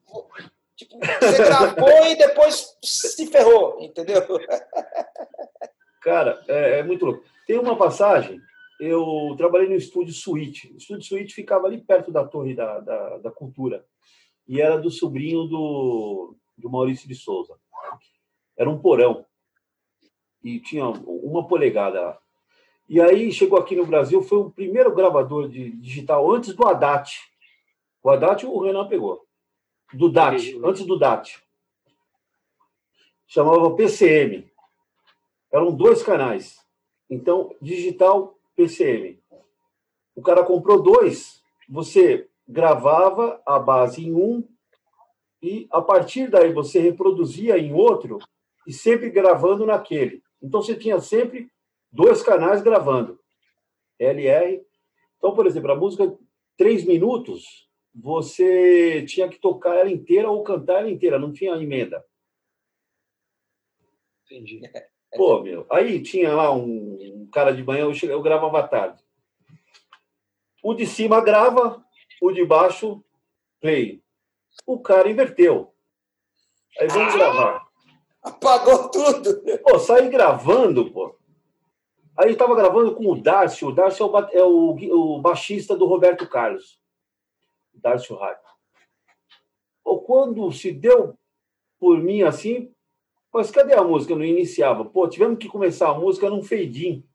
Tipo, você gravou e depois se ferrou, entendeu? Cara, é, é, muito louco. Tem uma passagem, eu trabalhei no estúdio Suíte. O estúdio Suíte ficava ali perto da Torre da, da, da Cultura. E era do sobrinho do, do Maurício de Souza. Era um porão. E tinha uma polegada. E aí chegou aqui no Brasil, foi o primeiro gravador de digital antes do Haddad. O Haddad o Renan pegou. Do DAT, antes do DAT. Chamava PCM. Eram dois canais. Então, digital, PCM. O cara comprou dois, você gravava a base em um e a partir daí você reproduzia em outro e sempre gravando naquele. Então você tinha sempre dois canais gravando. LR. Então, por exemplo, a música três minutos, você tinha que tocar ela inteira ou cantar ela inteira, não tinha emenda. Entendi. Pô, meu, aí tinha lá um, cara de manhã, eu, chegava, eu gravava à tarde. O de cima grava, o de baixo play. O cara inverteu. Aí vamos ah, gravar. Apagou tudo. Pô, saí gravando, pô. Aí eu tava gravando com o Darcio. O Darcio é o, é o, o baixista do Roberto Carlos. Darcio Raio. Pô, quando se deu por mim assim, mas cadê a música? Não iniciava. Pô, tivemos que começar a música num feidim.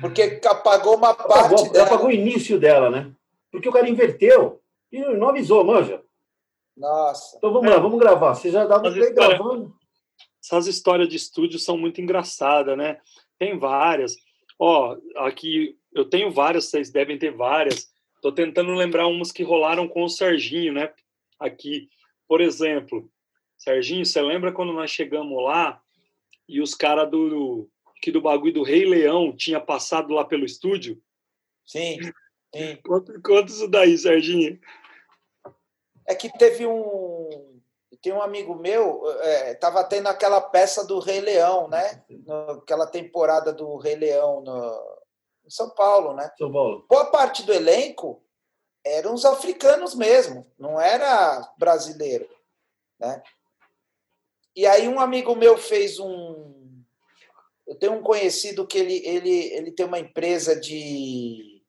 Porque apagou uma parte apagou, dela. Apagou o início dela, né? Porque o cara inverteu e não avisou, manja. Nossa. Então vamos é. lá, vamos gravar. Você já dava play história... gravando. Essas histórias de estúdio são muito engraçadas, né? Tem várias. Ó, aqui eu tenho várias, vocês devem ter várias. Estou tentando lembrar umas que rolaram com o Serginho, né? Aqui, por exemplo, Serginho, você lembra quando nós chegamos lá e os caras do que do bagulho do Rei Leão tinha passado lá pelo estúdio? Sim. sim. Conta, conta isso daí, Serginho. É que teve um tem um amigo meu, é, tava tendo aquela peça do Rei Leão, né? Aquela temporada do Rei Leão no, em São Paulo, né? São Paulo. Boa parte do elenco eram os africanos mesmo, não era brasileiro, né? E aí um amigo meu fez um. Eu tenho um conhecido que ele, ele, ele tem uma empresa de.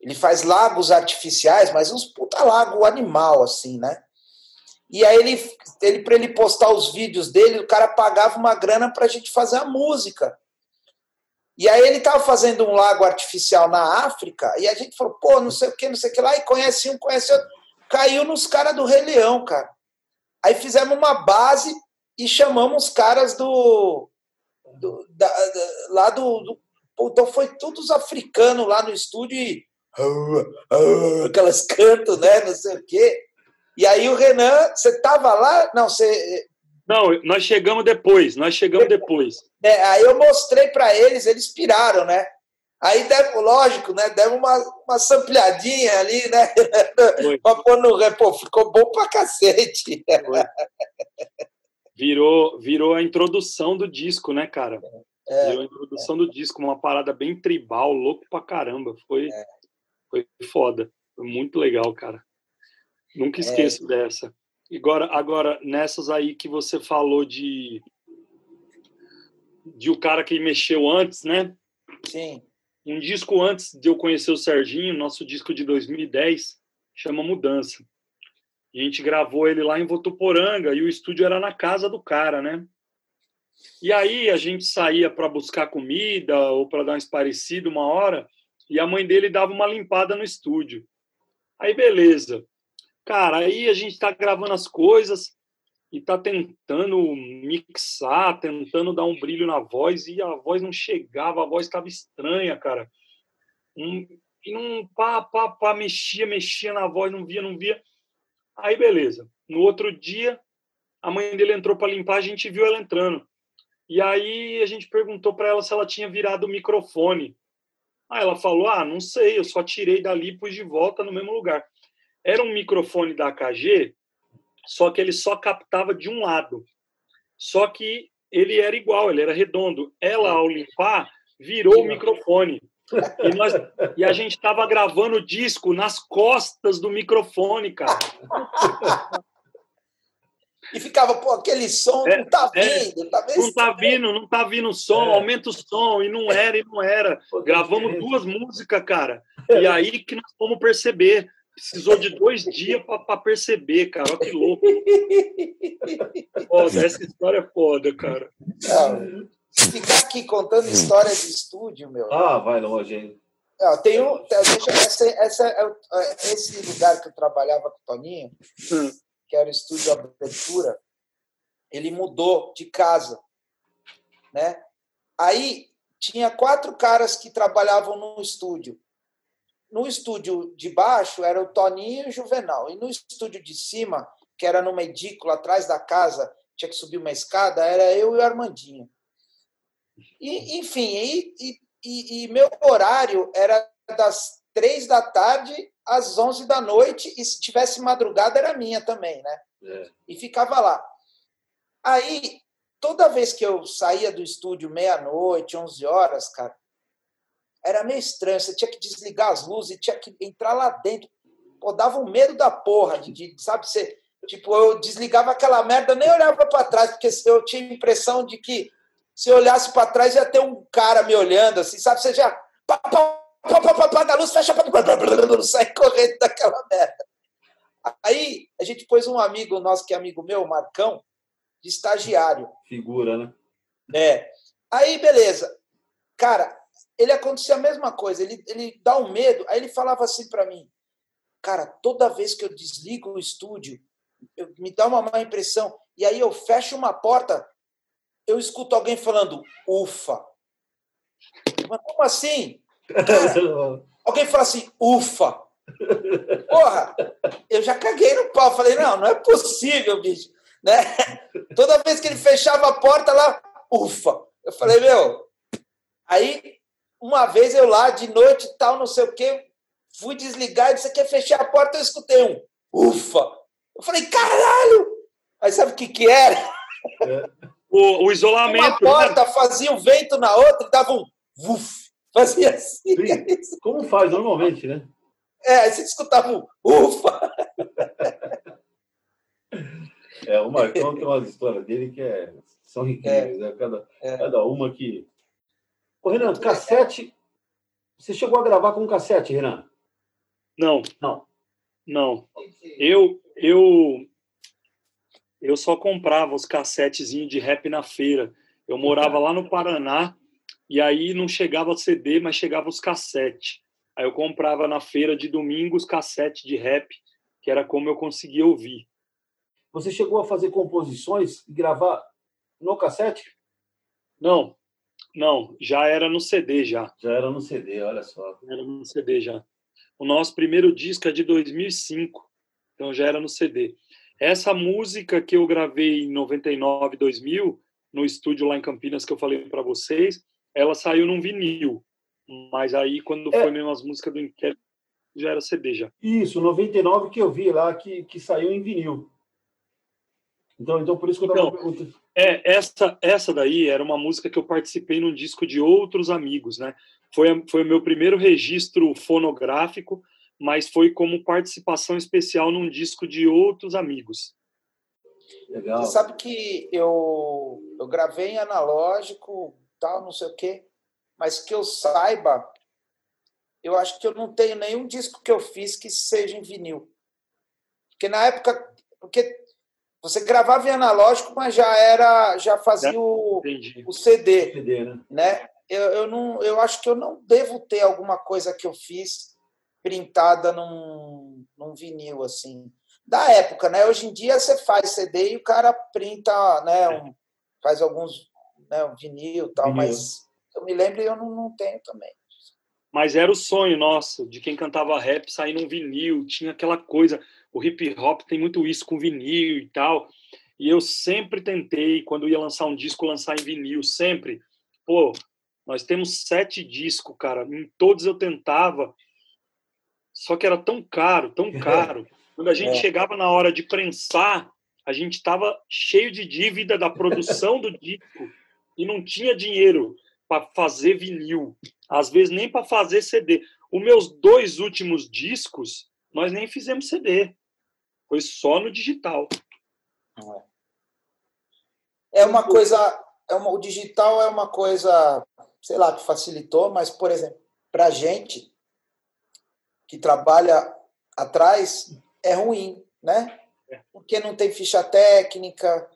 Ele faz lagos artificiais, mas uns puta lago animal, assim, né? E aí ele, ele para ele postar os vídeos dele, o cara pagava uma grana para a gente fazer a música. E aí ele estava fazendo um lago artificial na África, e a gente falou, pô, não sei o que, não sei o que lá, e conhece um, conhece outro. Caiu nos caras do Rei Leão, cara. Aí fizemos uma base e chamamos os caras do. do da, da, lá do, do. Então foi todos africanos lá no estúdio e. Aquelas cantos, né? Não sei o quê. E aí o Renan, você estava lá? Não, você. Não, nós chegamos depois, nós chegamos depois. É, aí eu mostrei para eles, eles piraram, né? Aí, deve, lógico, né? Deve uma, uma sampleadinha ali, né? Pra pôr no. Pô, ficou bom pra cacete. Virou, virou a introdução do disco, né, cara? É, virou a introdução é. do disco, uma parada bem tribal, louco pra caramba. Foi, é. foi foda. Foi muito legal, cara. Nunca é. esqueço dessa. Agora, agora, nessas aí que você falou de de o cara que mexeu antes, né? Sim. Um disco antes de eu conhecer o Serginho, nosso disco de 2010, chama Mudança. A gente gravou ele lá em Votuporanga e o estúdio era na casa do cara, né? E aí a gente saía para buscar comida ou para dar um esparecido uma hora e a mãe dele dava uma limpada no estúdio. Aí, beleza. Cara, aí a gente tá gravando as coisas e tá tentando mixar, tentando dar um brilho na voz e a voz não chegava, a voz estava estranha, cara. Um, e não pá, pá, pá, mexia, mexia na voz, não via, não via. Aí, beleza. No outro dia, a mãe dele entrou para limpar, a gente viu ela entrando. E aí a gente perguntou para ela se ela tinha virado o microfone. Aí ela falou: Ah, não sei, eu só tirei dali e pus de volta no mesmo lugar. Era um microfone da AKG, só que ele só captava de um lado. Só que ele era igual, ele era redondo. Ela, ao limpar, virou o microfone. E, nós, e a gente estava gravando o disco nas costas do microfone, cara. E ficava, pô, aquele som é, não tá é. vindo, é, tá Não tá vindo, não tá vindo o som, é. aumenta o som, e não era, e não era. Gravamos duas músicas, cara. E aí que nós fomos perceber. Precisou de dois dias para perceber, cara. Olha que louco. Foda, essa história é foda, cara. Não, ficar aqui contando história de estúdio, meu. Ah, vai longe, hein? Não, tem um, deixa, essa, essa, é esse lugar que eu trabalhava com o Toninho, hum que era o estúdio Abertura, ele mudou de casa, né? Aí tinha quatro caras que trabalhavam no estúdio. No estúdio de baixo era o Toninho e o Juvenal, e no estúdio de cima, que era numa edícula atrás da casa, tinha que subir uma escada, era eu e o Armandinho. E, enfim, e, e, e meu horário era das três da tarde às 11 da noite, e se tivesse madrugada era minha também, né? É. E ficava lá. Aí, toda vez que eu saía do estúdio meia-noite, 11 horas, cara, era meio estranho. Você tinha que desligar as luzes, tinha que entrar lá dentro. Pô, dava um medo da porra, de, de sabe? Você, tipo, eu desligava aquela merda, nem olhava para trás, porque eu tinha a impressão de que se eu olhasse para trás ia ter um cara me olhando, assim, sabe? Você já. Pá, pá, apaga a luz, fecha, sai correndo daquela merda. Aí a gente pôs um amigo nosso, que é amigo meu, Marcão, de estagiário. Figura, né? É. Aí, beleza. Cara, ele acontecia a mesma coisa, ele, ele dá um medo, aí ele falava assim para mim, cara, toda vez que eu desligo o estúdio, eu, me dá uma má impressão, e aí eu fecho uma porta, eu escuto alguém falando, ufa. Mas como assim? Cara, alguém fala assim, ufa. Porra, eu já caguei no pau. Falei, não, não é possível, bicho. Né? Toda vez que ele fechava a porta lá, ufa. Eu falei, meu. Aí, uma vez eu lá, de noite e tal, não sei o quê, fui desligar e disse: quer fechar a porta? Eu escutei um ufa. Eu falei, caralho! Aí sabe o que, que era? É. O, o isolamento. Uma porta né? fazia um vento na outra e dava um uf. Fazia assim. Sim, como faz normalmente, né? É, você escutava um ufa! É, o Marcão tem umas histórias dele que é, são incríveis, é, né? cada, é. cada uma que. Ô, Renan, cassete. Você chegou a gravar com cassete, Renan? Não. Não. Não. Eu, eu, eu só comprava os cassetezinhos de rap na feira. Eu morava lá no Paraná e aí não chegava CD, mas chegava os cassete. Aí eu comprava na feira de domingo os cassete de rap, que era como eu conseguia ouvir. Você chegou a fazer composições e gravar no cassete? Não, não, já era no CD já. Já era no CD, olha só. Era no CD já. O nosso primeiro disco é de 2005, então já era no CD. Essa música que eu gravei em 99, 2000, no estúdio lá em Campinas que eu falei para vocês, ela saiu num vinil. Mas aí, quando é. foi mesmo as músicas do Inquérito, já era CD já. Isso, 99 que eu vi lá, que, que saiu em vinil. Então, então por isso que eu estava então, É, essa, essa daí era uma música que eu participei num disco de outros amigos, né? Foi, foi o meu primeiro registro fonográfico, mas foi como participação especial num disco de outros amigos. Legal. Você sabe que eu, eu gravei em analógico tal, não sei o quê. Mas que eu saiba, eu acho que eu não tenho nenhum disco que eu fiz que seja em vinil. Porque na época, porque você gravava em analógico, mas já era, já fazia o, o CD, CD né? né? eu, eu, não, eu acho que eu não devo ter alguma coisa que eu fiz printada num, num vinil, assim. Da época, né? Hoje em dia você faz CD e o cara printa, né? Um, faz alguns, né? Um vinil e tal, vinil. mas eu me lembro e eu não, não tenho também. Mas era o sonho nosso, de quem cantava rap, sair num vinil, tinha aquela coisa. O hip hop tem muito isso com vinil e tal. E eu sempre tentei, quando ia lançar um disco, lançar em vinil, sempre. Pô, nós temos sete discos, cara. Em todos eu tentava. Só que era tão caro, tão caro. Quando a gente é. chegava na hora de prensar, a gente estava cheio de dívida da produção do disco e não tinha dinheiro para fazer vinil. Às vezes nem para fazer CD. Os meus dois últimos discos, nós nem fizemos CD. Foi só no digital. É uma coisa, é uma, o digital é uma coisa, sei lá, que facilitou, mas, por exemplo, para a gente que trabalha atrás, é ruim, né? É. Porque não tem ficha técnica,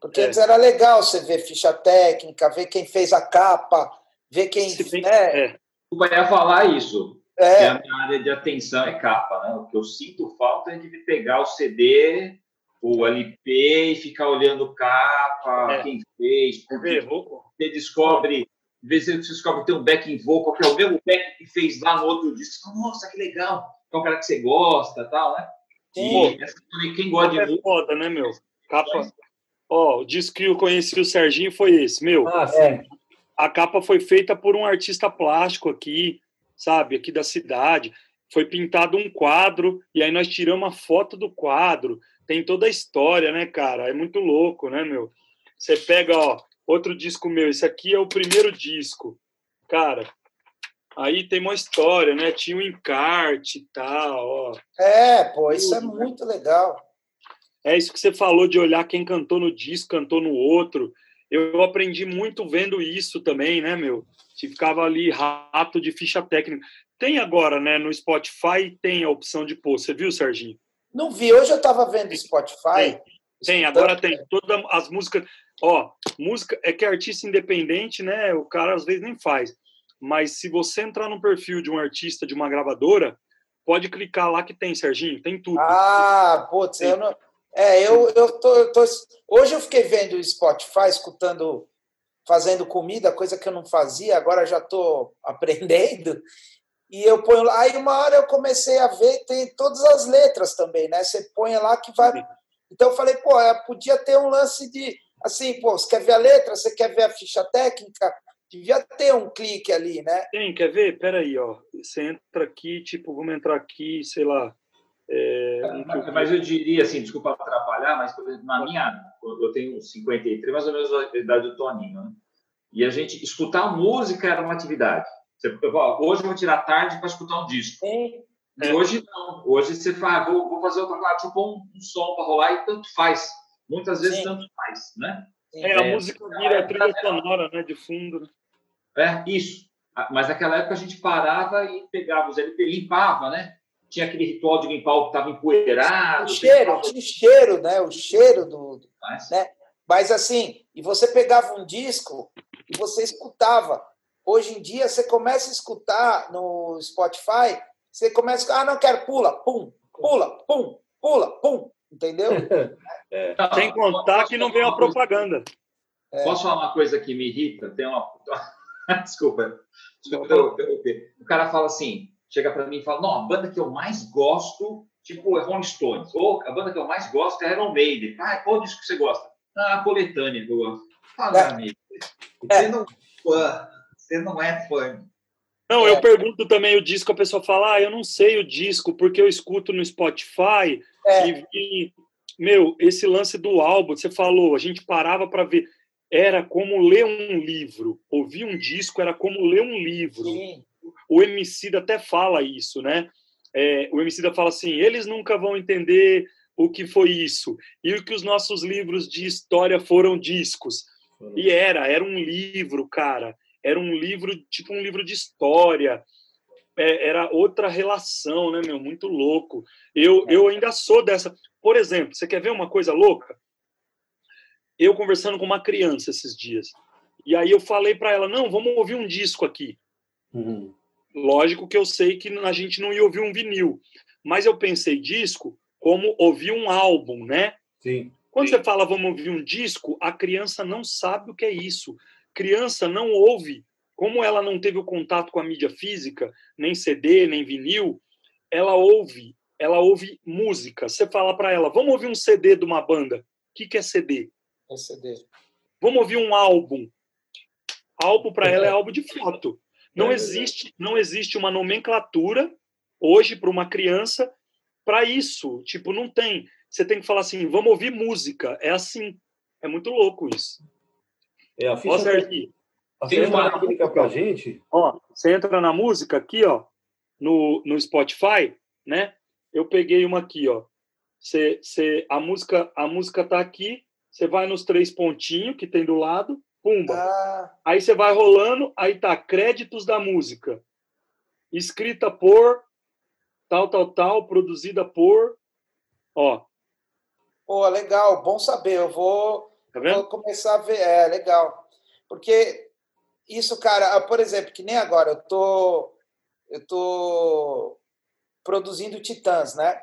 porque é. antes era legal você ver ficha técnica, ver quem fez a capa, ver quem. Tem, né? é. Eu ia falar isso. É. a minha área de atenção é capa, né? O que eu sinto falta é de pegar o CD, o LP e ficar olhando capa, é. quem fez, porque você descobre, às vezes você descobre que tem um backing vocal, que é o mesmo back que fez lá no outro disco. Nossa, que legal! É um cara que você gosta tal, né? Sim. E quem gosta de. É foda, né, meu? Capa. Ó, oh, o disco que eu conheci o Serginho foi esse, meu. Ah, sim. A capa foi feita por um artista plástico aqui, sabe, aqui da cidade. Foi pintado um quadro e aí nós tiramos uma foto do quadro. Tem toda a história, né, cara? É muito louco, né, meu? Você pega, ó, outro disco meu. Esse aqui é o primeiro disco. Cara, aí tem uma história, né? Tinha um encarte e tal, ó. É, pô, isso é muito legal. É isso que você falou de olhar quem cantou no disco, cantou no outro. Eu aprendi muito vendo isso também, né, meu? Que ficava ali rato de ficha técnica. Tem agora, né, no Spotify tem a opção de pôr. Você viu, Serginho? Não vi. Hoje eu estava vendo Spotify. Tem, tem agora tem. Todas as músicas. Ó, música é que é artista independente, né? O cara às vezes nem faz. Mas se você entrar no perfil de um artista, de uma gravadora, pode clicar lá que tem, Serginho. Tem tudo. Ah, putz, eu não é, eu, eu, tô, eu tô. Hoje eu fiquei vendo o Spotify, escutando, fazendo comida, coisa que eu não fazia, agora já estou aprendendo. E eu ponho lá. Aí uma hora eu comecei a ver, tem todas as letras também, né? Você põe lá que vai. Então eu falei, pô, podia ter um lance de. Assim, pô, você quer ver a letra, você quer ver a ficha técnica, devia ter um clique ali, né? Tem, quer ver? Peraí, ó. Você entra aqui, tipo, vamos entrar aqui, sei lá, é, mas, mas, eu diria assim, desculpa atrapalhar, mas por exemplo, na minha, eu tenho 53, mais ou menos a idade do Toninho, né? E a gente escutar música era uma atividade. Você, eu, hoje eu vou tirar tarde para escutar um disco. É. Hoje não. Hoje você fala, ah, vou, vou fazer outra coisa, tipo um, um som para rolar e tanto faz. Muitas vezes Sim. tanto faz, né? É, a é, música vira trilha sonora, né, de fundo. É, isso. Ah, mas naquela época a gente parava e pegava os LP, limpava, né? tinha aquele ritual de limpar o que estava empoeirado. O cheiro, tinha o cheiro, né? O cheiro do. Mas... Né? Mas assim, e você pegava um disco e você escutava. Hoje em dia, você começa a escutar no Spotify, você começa a. Ah, não quero, pula, pum, pula, pum, pula, pum. Entendeu? É. Sem contar que não vem a propaganda. É. Posso falar uma coisa que me irrita? Tem uma. Desculpa. Desculpa O cara fala assim: chega para mim e fala: Não, a banda que eu mais gosto, tipo, é Rolling Stones. Ou a banda que eu mais gosto é Iron Maiden. Ah, qual disco que você gosta? Ah, a coletânea que eu gosto. Fala, é. amigo. Você não é fã. Você não é fã. Não, eu é. pergunto também o disco, a pessoa fala, ah, eu não sei o disco, porque eu escuto no Spotify é. e vi. Meu, esse lance do álbum, você falou, a gente parava para ver. Era como ler um livro. Ouvir um disco era como ler um livro. Sim o Emicida até fala isso, né? É, o Emicida fala assim, eles nunca vão entender o que foi isso, e o que os nossos livros de história foram discos. E era, era um livro, cara, era um livro, tipo um livro de história, é, era outra relação, né, meu? Muito louco. Eu, eu ainda sou dessa. Por exemplo, você quer ver uma coisa louca? Eu conversando com uma criança esses dias, E aí eu falei para ela, não, vamos ouvir um disco aqui. Uhum. Lógico que eu sei que a gente não ia ouvir um vinil, mas eu pensei disco como ouvir um álbum, né? Sim. Quando você fala vamos ouvir um disco, a criança não sabe o que é isso. Criança não ouve, como ela não teve o contato com a mídia física, nem CD, nem vinil, ela ouve, ela ouve música. Você fala para ela, vamos ouvir um CD de uma banda. O que, que é CD? É CD. Vamos ouvir um álbum. Álbum para ela é álbum de foto. Não é existe, não existe uma nomenclatura hoje para uma criança para isso. Tipo, não tem. Você tem que falar assim, vamos ouvir música. É assim. É muito louco isso. É, a ficha. A tem uma técnica para gente. Ó, você entra na música aqui, ó, no, no Spotify, né? Eu peguei uma aqui, ó. Você, você, a música, a música tá aqui. Você vai nos três pontinhos que tem do lado Pumba. Ah. Aí você vai rolando, aí tá créditos da música. Escrita por tal, tal, tal, produzida por. Ó. Pô, legal, bom saber. Eu vou, tá vou começar a ver. É, legal. Porque isso, cara, ah, por exemplo, que nem agora, eu tô, eu tô produzindo Titãs, né?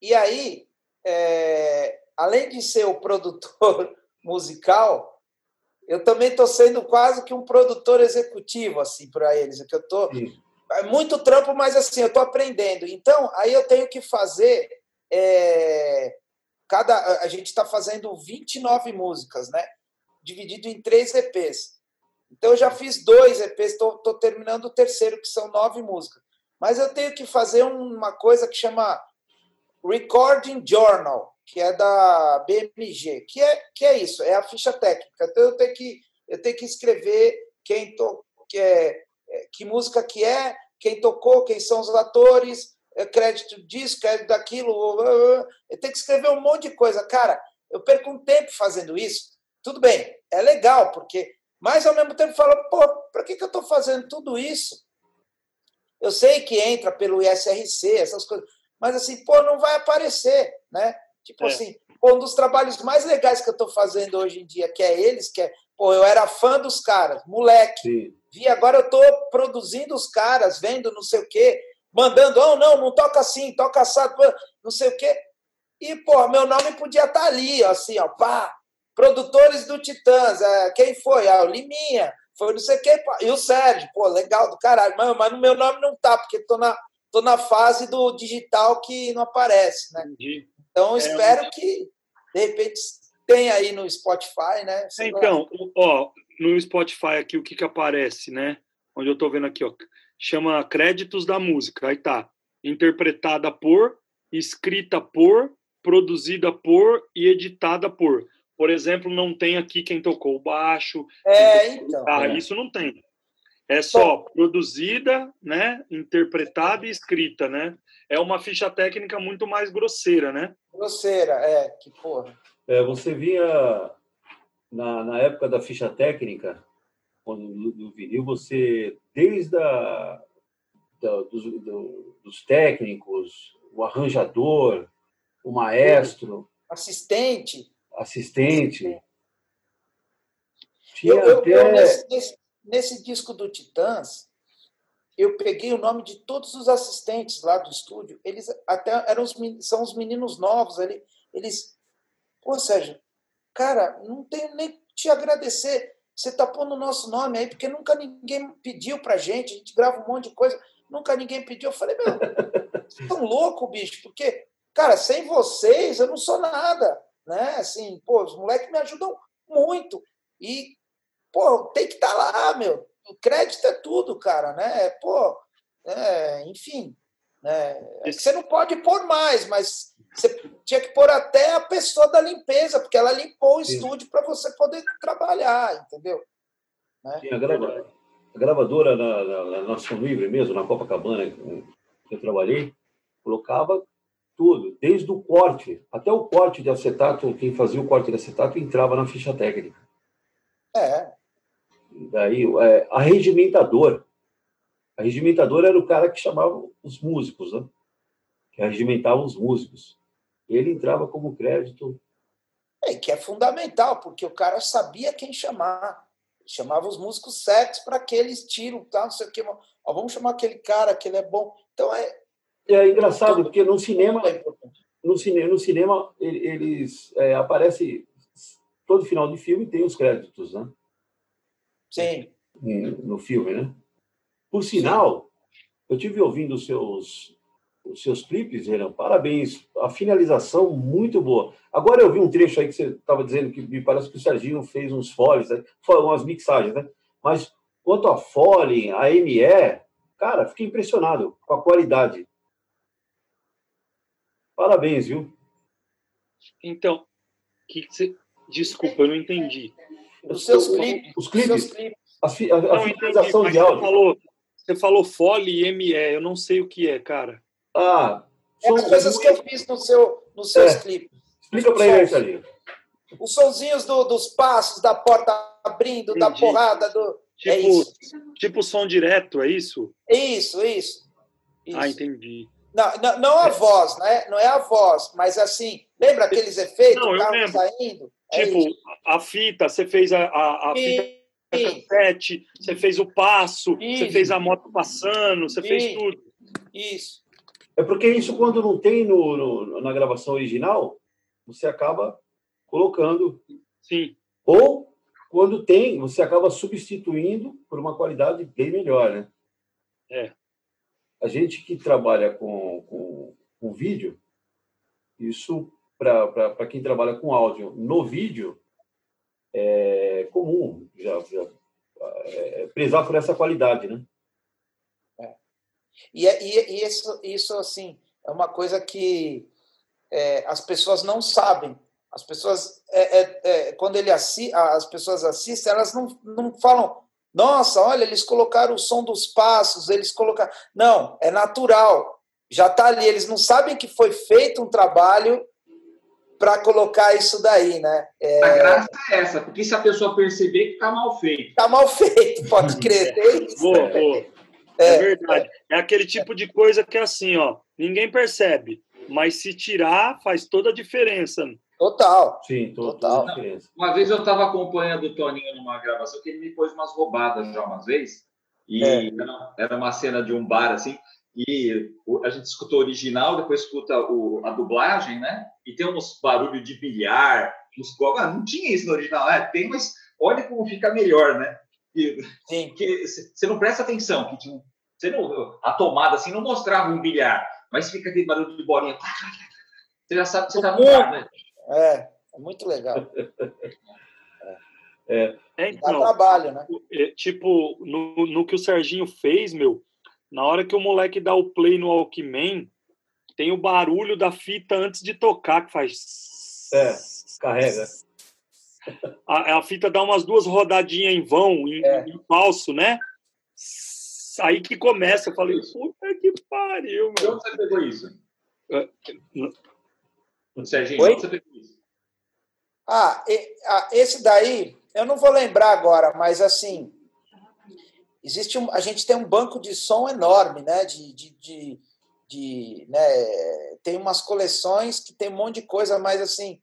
E aí, é, além de ser o produtor musical, eu também estou sendo quase que um produtor executivo assim para eles, que eu tô é muito trampo, mas assim eu estou aprendendo. Então aí eu tenho que fazer é, cada a gente está fazendo 29 músicas, né? Dividido em três EPs. Então eu já fiz dois EPs, estou terminando o terceiro que são nove músicas. Mas eu tenho que fazer uma coisa que chama Recording Journal, que é da BMG, que é, que é isso, é a ficha técnica. Então eu tenho que, eu tenho que escrever quem to, que, é, é que música que é, quem tocou, quem são os atores, é crédito disso, crédito daquilo. Eu tenho que escrever um monte de coisa. Cara, eu perco um tempo fazendo isso. Tudo bem, é legal, porque. Mas ao mesmo tempo falo, pô, para que, que eu estou fazendo tudo isso? Eu sei que entra pelo ISRC, essas coisas, mas assim, pô, não vai aparecer, né? Tipo é. assim, um dos trabalhos mais legais que eu estou fazendo hoje em dia, que é eles, que é, pô, eu era fã dos caras, moleque. Sim. Vi, agora eu estou produzindo os caras, vendo não sei o quê, mandando, oh, não, não toca assim, toca assado, não sei o quê. E, pô, meu nome podia estar tá ali, assim, ó, pá, produtores do Titãs, é, quem foi? Ah, o Liminha, foi não sei pá. e o Sérgio, pô, legal do caralho, mas, mas no meu nome não tá, porque tô na, tô na fase do digital que não aparece, né? Entendi. Então, é, espero é, que, de repente, tenha aí no Spotify, né? Sei então, lá. ó, no Spotify aqui, o que que aparece, né? Onde eu estou vendo aqui, ó, chama Créditos da Música. Aí tá, interpretada por, escrita por, produzida por e editada por. Por exemplo, não tem aqui quem tocou o baixo. É, então. Ah, é. isso não tem. É só Bom, produzida, né, interpretada e escrita, né? É uma ficha técnica muito mais grosseira, né? Grosseira, é, que porra. É, você via na, na época da ficha técnica, quando, no vinil, você, desde a, da, dos, do, dos técnicos, o arranjador, o maestro, assistente, assistente. Tinha eu, até... eu nesse, nesse, nesse disco do Titãs, eu peguei o nome de todos os assistentes lá do estúdio. Eles até eram os, são os meninos novos ali. Eles, pô, Sérgio, cara, não tenho nem te agradecer. Você está pondo o nosso nome aí, porque nunca ninguém pediu pra gente. A gente grava um monte de coisa, nunca ninguém pediu. Eu falei, meu, vocês estão loucos, bicho, porque, cara, sem vocês eu não sou nada. Né? Assim, pô, os moleques me ajudam muito. E pô, tem que estar tá lá, meu. O crédito é tudo, cara, né? Pô, é, enfim. Né? É você não pode pôr mais, mas você tinha que pôr até a pessoa da limpeza, porque ela limpou o estúdio para você poder trabalhar, entendeu? Né? Sim, a, grava, a gravadora na, na, na Nação Livre mesmo, na Copacabana, que eu trabalhei, colocava tudo, desde o corte, até o corte de acetato, quem fazia o corte de acetato entrava na ficha técnica. É, Daí, é, a regimentador. A regimentador era o cara que chamava os músicos, né? Que regimentava os músicos. Ele entrava como crédito. É, que é fundamental, porque o cara sabia quem chamar. chamava os músicos certos para aquele estilo, tá? não sei o que. Ó, vamos chamar aquele cara, que ele é bom. Então é. É engraçado, porque no cinema, no cinema, no cinema eles é, aparece todo final de filme tem os créditos, né? Sim. No filme, né? Por sinal, eu tive ouvindo os seus os seus clipes, Renan, parabéns. A finalização muito boa. Agora eu vi um trecho aí que você estava dizendo que me parece que o Serginho fez uns foles, né? umas mixagens, né? Mas quanto a fole, a ME, cara, fiquei impressionado com a qualidade. Parabéns, viu? Então, que você... desculpa, eu não entendi. Os seus clipes. Os clipes. A, a, a finalização de áudio. Você falou, você falou fole e ME, eu não sei o que é, cara. Ah, é as coisas que eu fiz no seu, nos seus é. clipes. Explica para ele, Charlinho. Os sonzinhos do, dos passos, da porta abrindo, Entendi. da porrada. Do... Tipo, é isso. tipo som direto, é isso? Isso, isso. isso. Ah, entendi. Não, não, não, a voz, né? Não é a voz, mas assim, lembra aqueles efeitos? Não, eu lembro. Saindo? É tipo, é a fita, você fez a, a, a fita cassete, você fez o passo, isso. você fez a moto passando, você isso. fez tudo. Isso. É porque isso, quando não tem no, no, na gravação original, você acaba colocando. Sim. Ou, quando tem, você acaba substituindo por uma qualidade bem melhor, né? É. A gente que trabalha com, com, com vídeo, isso, para quem trabalha com áudio no vídeo, é comum já, já é, prezar por essa qualidade, né? E, é, e, e isso, isso, assim, é uma coisa que é, as pessoas não sabem. As pessoas, é, é, é, quando ele assi as pessoas assistem, elas não, não falam, nossa, olha, eles colocaram o som dos passos, eles colocaram. Não, é natural. Já está ali. Eles não sabem que foi feito um trabalho para colocar isso daí, né? É... A graça é essa, porque se a pessoa perceber que está mal feito. Está mal feito, pode crer. boa, boa. É, é verdade. É aquele tipo de coisa que é assim, ó, ninguém percebe, mas se tirar faz toda a diferença. Total. Sim, total. Uma vez eu estava acompanhando o Toninho numa gravação que ele me pôs umas roubadas já uma vez. E é. era uma cena de um bar assim. E a gente escuta o original, depois escuta o, a dublagem, né? E tem uns barulhos de bilhar, uns ah, não tinha isso no original, é, tem, mas olha como fica melhor, né? E, Sim. Que, você não presta atenção que tinha você não, a tomada assim não mostrava um bilhar, mas fica aquele barulho de bolinha. Você já sabe que você está no bar, né? É, é muito legal. É, é então, Dá trabalho, né? É, tipo, no, no que o Serginho fez, meu, na hora que o moleque dá o play no Walkman, tem o barulho da fita antes de tocar, que faz. É, carrega. A, a fita dá umas duas rodadinhas em vão, em, é. em falso, né? aí que começa. Eu falei, puta que pariu, mano. onde você pegou isso? Serginho, onde você pegou isso? Ah, esse daí, eu não vou lembrar agora, mas assim, existe um, a gente tem um banco de som enorme, né? De, de, de, de né? Tem umas coleções que tem um monte de coisa, mas assim,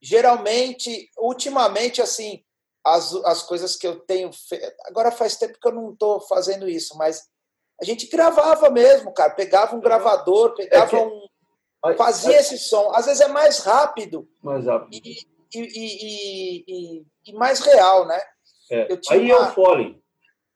geralmente, ultimamente, assim, as, as coisas que eu tenho feito. Agora faz tempo que eu não estou fazendo isso, mas a gente gravava mesmo, cara. Pegava um gravador, pegava é que... um. Fazia esse som. Às vezes é mais rápido. Mais rápido. E, e, e, e mais real, né? É. Aí uma... é o Foley.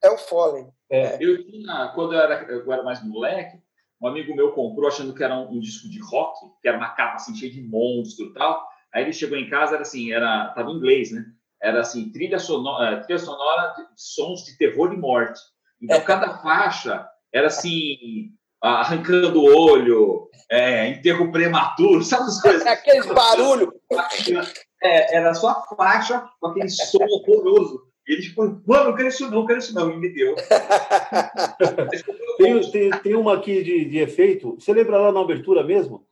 É o Foley. É. Eu tinha, quando eu era, eu era mais moleque, um amigo meu comprou achando que era um, um, disco de rock, que era uma capa assim, cheia de monstro e tal. Aí ele chegou em casa, era assim, era, tava em inglês, né? era assim, trilha sonora, eh, trilha sonora de sons de terror e morte. Então, é. cada faixa era assim, arrancando o olho, é, enterro prematuro, sabe as coisas? Aqueles barulhos. É, era só a faixa com aquele som horroroso. E ele tipo, mano, não quero isso não, não quero isso não, e me deu. tem, tem, tem, uma aqui de, de efeito, você lembra lá na abertura mesmo?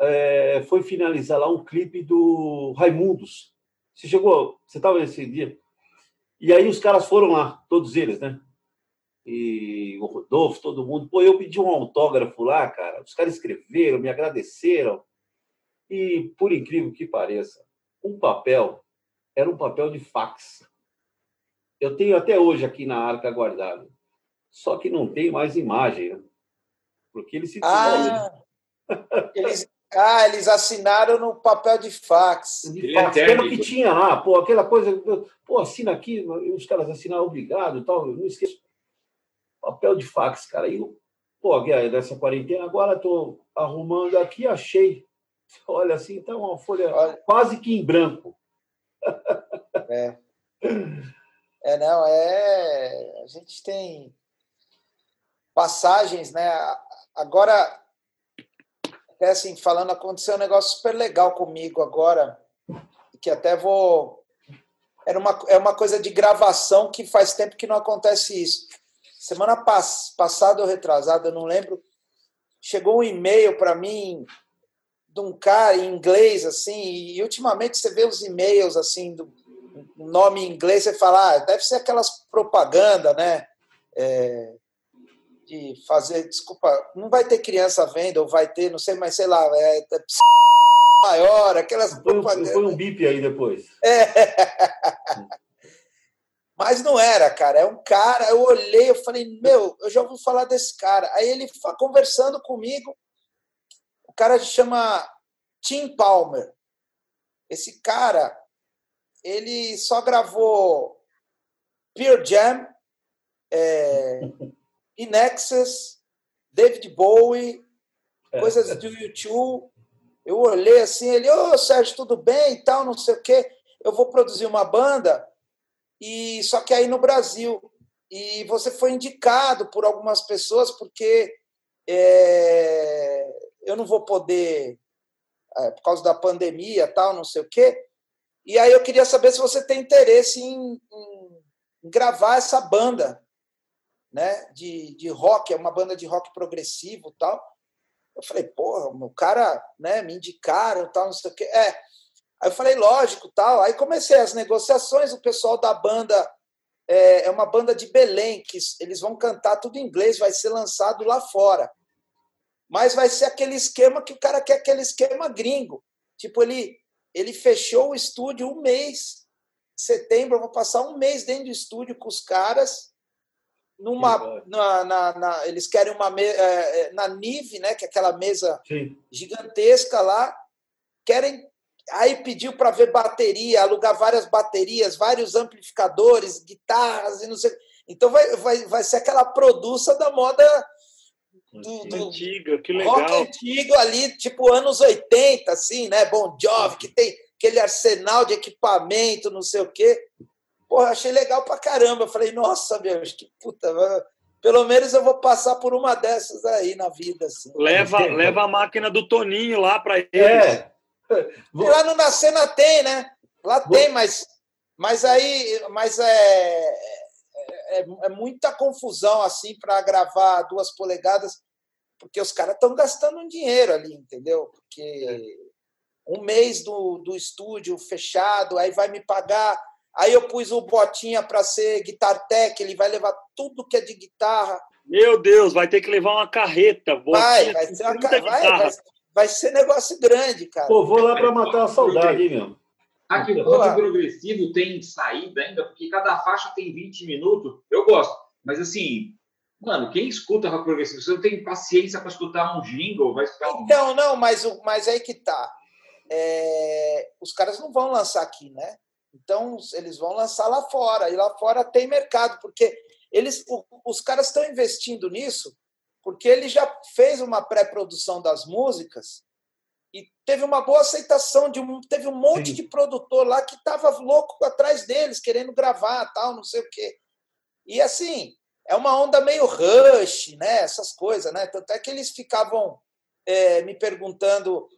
É, foi finalizar lá um clipe do Raimundos. Você chegou, você estava nesse dia. E aí os caras foram lá, todos eles, né? E o Rodolfo, todo mundo. Pô, eu pedi um autógrafo lá, cara. Os caras escreveram, me agradeceram. E, por incrível que pareça, um papel era um papel de fax. Eu tenho até hoje aqui na arca guardado. Só que não tem mais imagem, né? porque eles se ah, eles, ah, eles assinaram no papel de fax. De fax, é que tinha lá, pô, aquela coisa, pô, assina aqui, os caras assinaram obrigado tal, não esqueço. Papel de fax, cara. E, pô, nessa quarentena, agora estou arrumando aqui, achei. Olha assim, tá uma folha Olha. quase que em branco. É. É, não, é. A gente tem passagens, né? Agora, é assim, falando, aconteceu um negócio super legal comigo agora, que até vou. Era uma, é uma coisa de gravação que faz tempo que não acontece isso. Semana pass, passada ou retrasada, eu não lembro, chegou um e-mail para mim de um cara em inglês, assim, e ultimamente você vê os e-mails, assim, do nome em inglês, você fala, ah, deve ser aquelas propaganda, né? É, de fazer, desculpa, não vai ter criança vendo, ou vai ter, não sei, mas sei lá, é, é maior, aquelas propagandas. Foi um bip aí depois. É. Mas não era, cara. É um cara. Eu olhei, eu falei, meu, eu já ouvi falar desse cara. Aí ele conversando comigo. O cara se chama Tim Palmer. Esse cara, ele só gravou Pure Jam, é, Inexus, David Bowie, é. coisas do YouTube. Eu olhei assim, ele, ô oh, Sérgio, tudo bem e tal, não sei o quê. Eu vou produzir uma banda e só que aí no Brasil. E você foi indicado por algumas pessoas porque é, eu não vou poder, é, por causa da pandemia, tal, não sei o quê. E aí eu queria saber se você tem interesse em, em, em gravar essa banda, né, de, de rock, é uma banda de rock progressivo, tal. Eu falei, porra, o cara, né, me indicaram, tal, não sei o quê. É, Aí eu falei, lógico, tal. Aí comecei as negociações, o pessoal da banda é, é uma banda de Belém, que eles vão cantar tudo em inglês, vai ser lançado lá fora. Mas vai ser aquele esquema que o cara quer aquele esquema gringo. Tipo, ele, ele fechou o estúdio um mês. Setembro, eu vou passar um mês dentro do estúdio com os caras. Numa, na, na, na eles querem uma é, é, na Nive, né, que é aquela mesa Sim. gigantesca lá. Querem Aí pediu para ver bateria, alugar várias baterias, vários amplificadores, guitarras e não sei. Então vai, vai, vai ser aquela produça da moda do, do antiga, que legal. Rock antigo ali, tipo anos 80, assim, né? Bon Jovi, que tem aquele arsenal de equipamento, não sei o quê. Porra, achei legal pra caramba. falei, nossa, meu, que puta. Pelo menos eu vou passar por uma dessas aí na vida. Assim. Leva, leva a máquina do Toninho lá para ele. É. Vou... Lá no Nascena tem, né? Lá Vou... tem, mas, mas aí mas é, é, é muita confusão assim para gravar duas polegadas, porque os caras estão gastando um dinheiro ali, entendeu? Porque é. um mês do, do estúdio fechado, aí vai me pagar. Aí eu pus o Botinha para ser guitar tech, ele vai levar tudo que é de guitarra. Meu Deus, vai ter que levar uma carreta. Vai, vai, ser uma, vai, vai, ser negócio grande, cara. Pô, vou lá para matar a saudade, hein, meu? Aqui o rock progressivo tem saída ainda, porque cada faixa tem 20 minutos. Eu gosto. Mas assim, mano, quem escuta rock progressivo, você não tem paciência para escutar um jingle, vai escutar um... Então, não, mas, mas aí que tá. É... Os caras não vão lançar aqui, né? Então, eles vão lançar lá fora. E lá fora tem mercado, porque eles, os caras estão investindo nisso porque ele já fez uma pré-produção das músicas e teve uma boa aceitação de um, teve um monte Sim. de produtor lá que estava louco atrás deles, querendo gravar, tal, não sei o quê. E assim, é uma onda meio rush, né? Essas coisas, né? Tanto é que eles ficavam é, me perguntando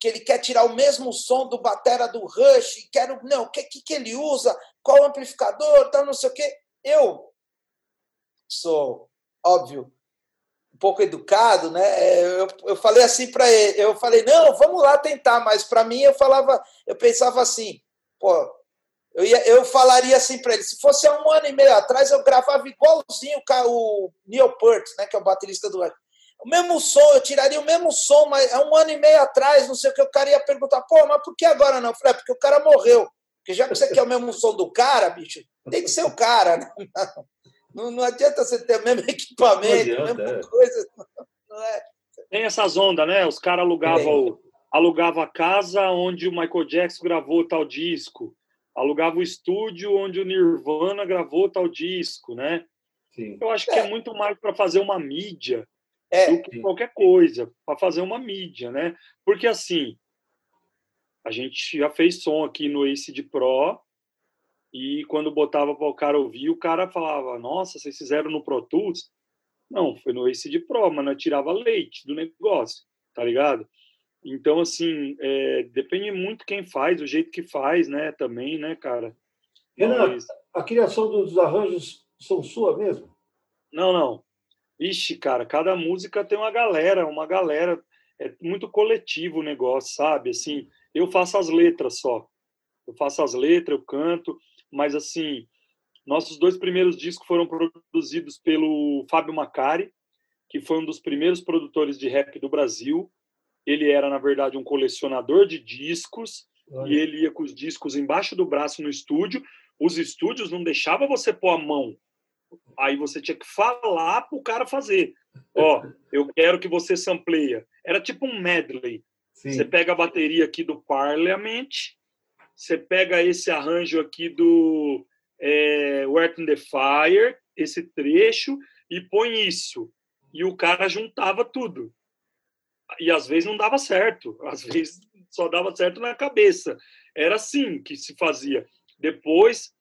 que ele quer tirar o mesmo som do batera do Rush, quero não, o que, que que ele usa, qual amplificador, tal, não sei o quê. Eu sou óbvio um pouco educado, né? Eu, eu falei assim para ele, eu falei não, vamos lá tentar, mas para mim eu falava, eu pensava assim, pô, eu, ia, eu falaria assim para ele, se fosse há um ano e meio atrás eu gravava igualzinho o Neil Peart, né? Que é o baterista do o mesmo som, eu tiraria o mesmo som, mas há um ano e meio atrás, não sei o que, o cara ia perguntar, pô, mas por que agora não? Eu falei, é porque o cara morreu. Porque já que você quer o mesmo som do cara, bicho, tem que ser o cara, né? Não, não adianta você ter o mesmo equipamento, a mesma é. coisa. Não é. Tem essas ondas, né? Os caras alugavam alugava a casa onde o Michael Jackson gravou tal disco, alugava o estúdio onde o Nirvana gravou tal disco, né? Sim. Eu acho que é, é muito mais para fazer uma mídia é. do que qualquer coisa, para fazer uma mídia, né? Porque assim, a gente já fez som aqui no Acid Pro e quando botava para o cara ouvir, o cara falava: Nossa, vocês fizeram no Pro Tools? Não, foi no Acid Pro, mas não tirava leite do negócio, tá ligado? Então, assim, é, depende muito quem faz, o jeito que faz, né? Também, né, cara? Renan, mas... a criação dos arranjos são sua mesmo? Não, não. Ixi, cara, cada música tem uma galera, uma galera. É muito coletivo o negócio, sabe? Assim, eu faço as letras só. Eu faço as letras, eu canto, mas assim, nossos dois primeiros discos foram produzidos pelo Fábio Macari, que foi um dos primeiros produtores de rap do Brasil. Ele era, na verdade, um colecionador de discos Olha. e ele ia com os discos embaixo do braço no estúdio. Os estúdios não deixavam você pôr a mão. Aí você tinha que falar para o cara fazer. Ó, oh, eu quero que você sampleia. Era tipo um medley. Sim. Você pega a bateria aqui do Parliament, você pega esse arranjo aqui do é, Where in the Fire, esse trecho, e põe isso. E o cara juntava tudo. E às vezes não dava certo, às vezes só dava certo na cabeça. Era assim que se fazia. Depois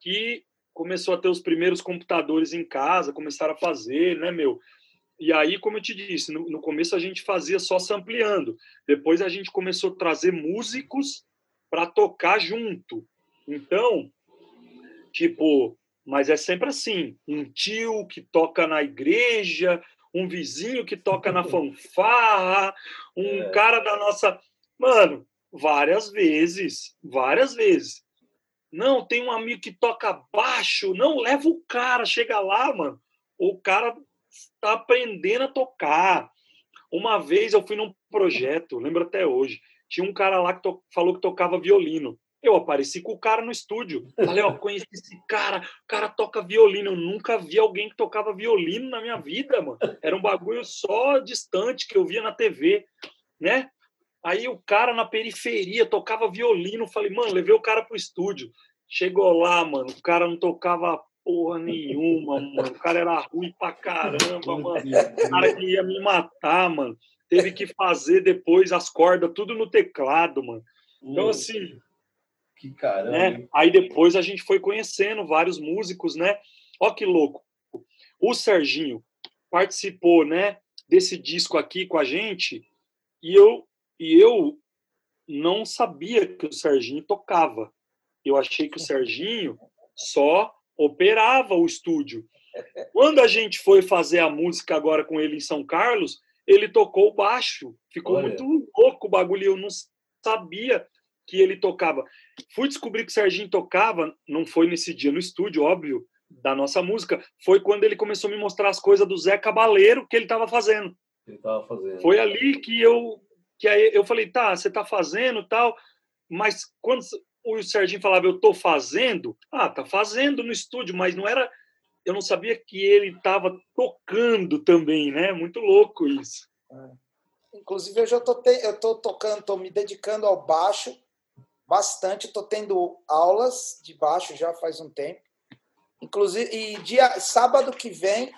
que começou a ter os primeiros computadores em casa, começaram a fazer, né, meu? E aí, como eu te disse, no, no começo a gente fazia só sampleando. Depois a gente começou a trazer músicos para tocar junto. Então, tipo, mas é sempre assim: um tio que toca na igreja, um vizinho que toca na fanfarra, um é. cara da nossa. Mano, várias vezes, várias vezes. Não, tem um amigo que toca baixo. Não, leva o cara, chega lá, mano. O cara está aprendendo a tocar. Uma vez eu fui num projeto, lembro até hoje. Tinha um cara lá que falou que tocava violino. Eu apareci com o cara no estúdio. Falei, ó, conheci esse cara, o cara toca violino. Eu nunca vi alguém que tocava violino na minha vida, mano. Era um bagulho só distante que eu via na TV, né? Aí o cara na periferia tocava violino. Falei, mano, levei o cara pro estúdio. Chegou lá, mano, o cara não tocava porra nenhuma, mano. O cara era ruim pra caramba, mano. O cara que ia me matar, mano. Teve que fazer depois as cordas tudo no teclado, mano. Então, assim, que caramba. Né? Aí depois a gente foi conhecendo vários músicos, né? Ó que louco. O Serginho participou, né, desse disco aqui com a gente e eu e eu não sabia que o Serginho tocava. Eu achei que o Serginho só operava o estúdio. Quando a gente foi fazer a música agora com ele em São Carlos, ele tocou baixo. Ficou Olha. muito louco o bagulho. Eu não sabia que ele tocava. Fui descobrir que o Serginho tocava, não foi nesse dia no estúdio, óbvio, da nossa música, foi quando ele começou a me mostrar as coisas do Zé Cabaleiro que ele estava fazendo. Ele estava fazendo. Foi ali que eu que aí eu falei, tá, você está fazendo tal, mas quando o Serginho falava, eu estou fazendo, ah, tá fazendo no estúdio, mas não era, eu não sabia que ele estava tocando também, né? Muito louco isso. É. Inclusive, eu já tô, te, eu tô tocando, tô me dedicando ao baixo bastante. Estou tendo aulas de baixo já faz um tempo. Inclusive, e dia sábado que vem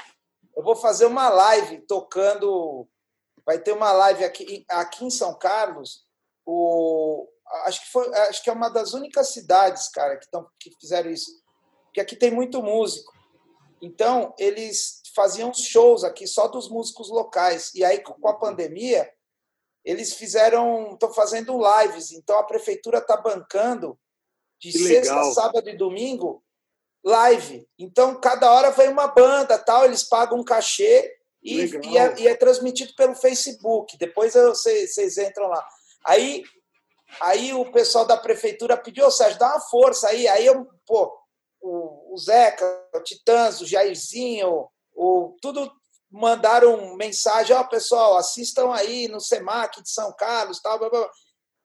eu vou fazer uma live tocando. Vai ter uma live aqui, aqui em São Carlos. O, acho que foi, acho que é uma das únicas cidades, cara, que, tão, que fizeram isso. Porque aqui tem muito músico. Então, eles faziam shows aqui só dos músicos locais. E aí, com a pandemia, eles fizeram, estão fazendo lives, então a prefeitura está bancando de que sexta, legal. sábado e domingo live. Então cada hora vem uma banda, tal, eles pagam um cachê e, e, é, e é, transmitido pelo Facebook. Depois vocês entram lá. Aí, aí o pessoal da prefeitura pediu, oh, Sérgio, dá uma força aí. Aí eu, pô, o, Zeca, o Titãs, o Jairzinho, o, tudo mandaram mensagem, ó, oh, pessoal, assistam aí no SEMAC de São Carlos, tal, blá, blá.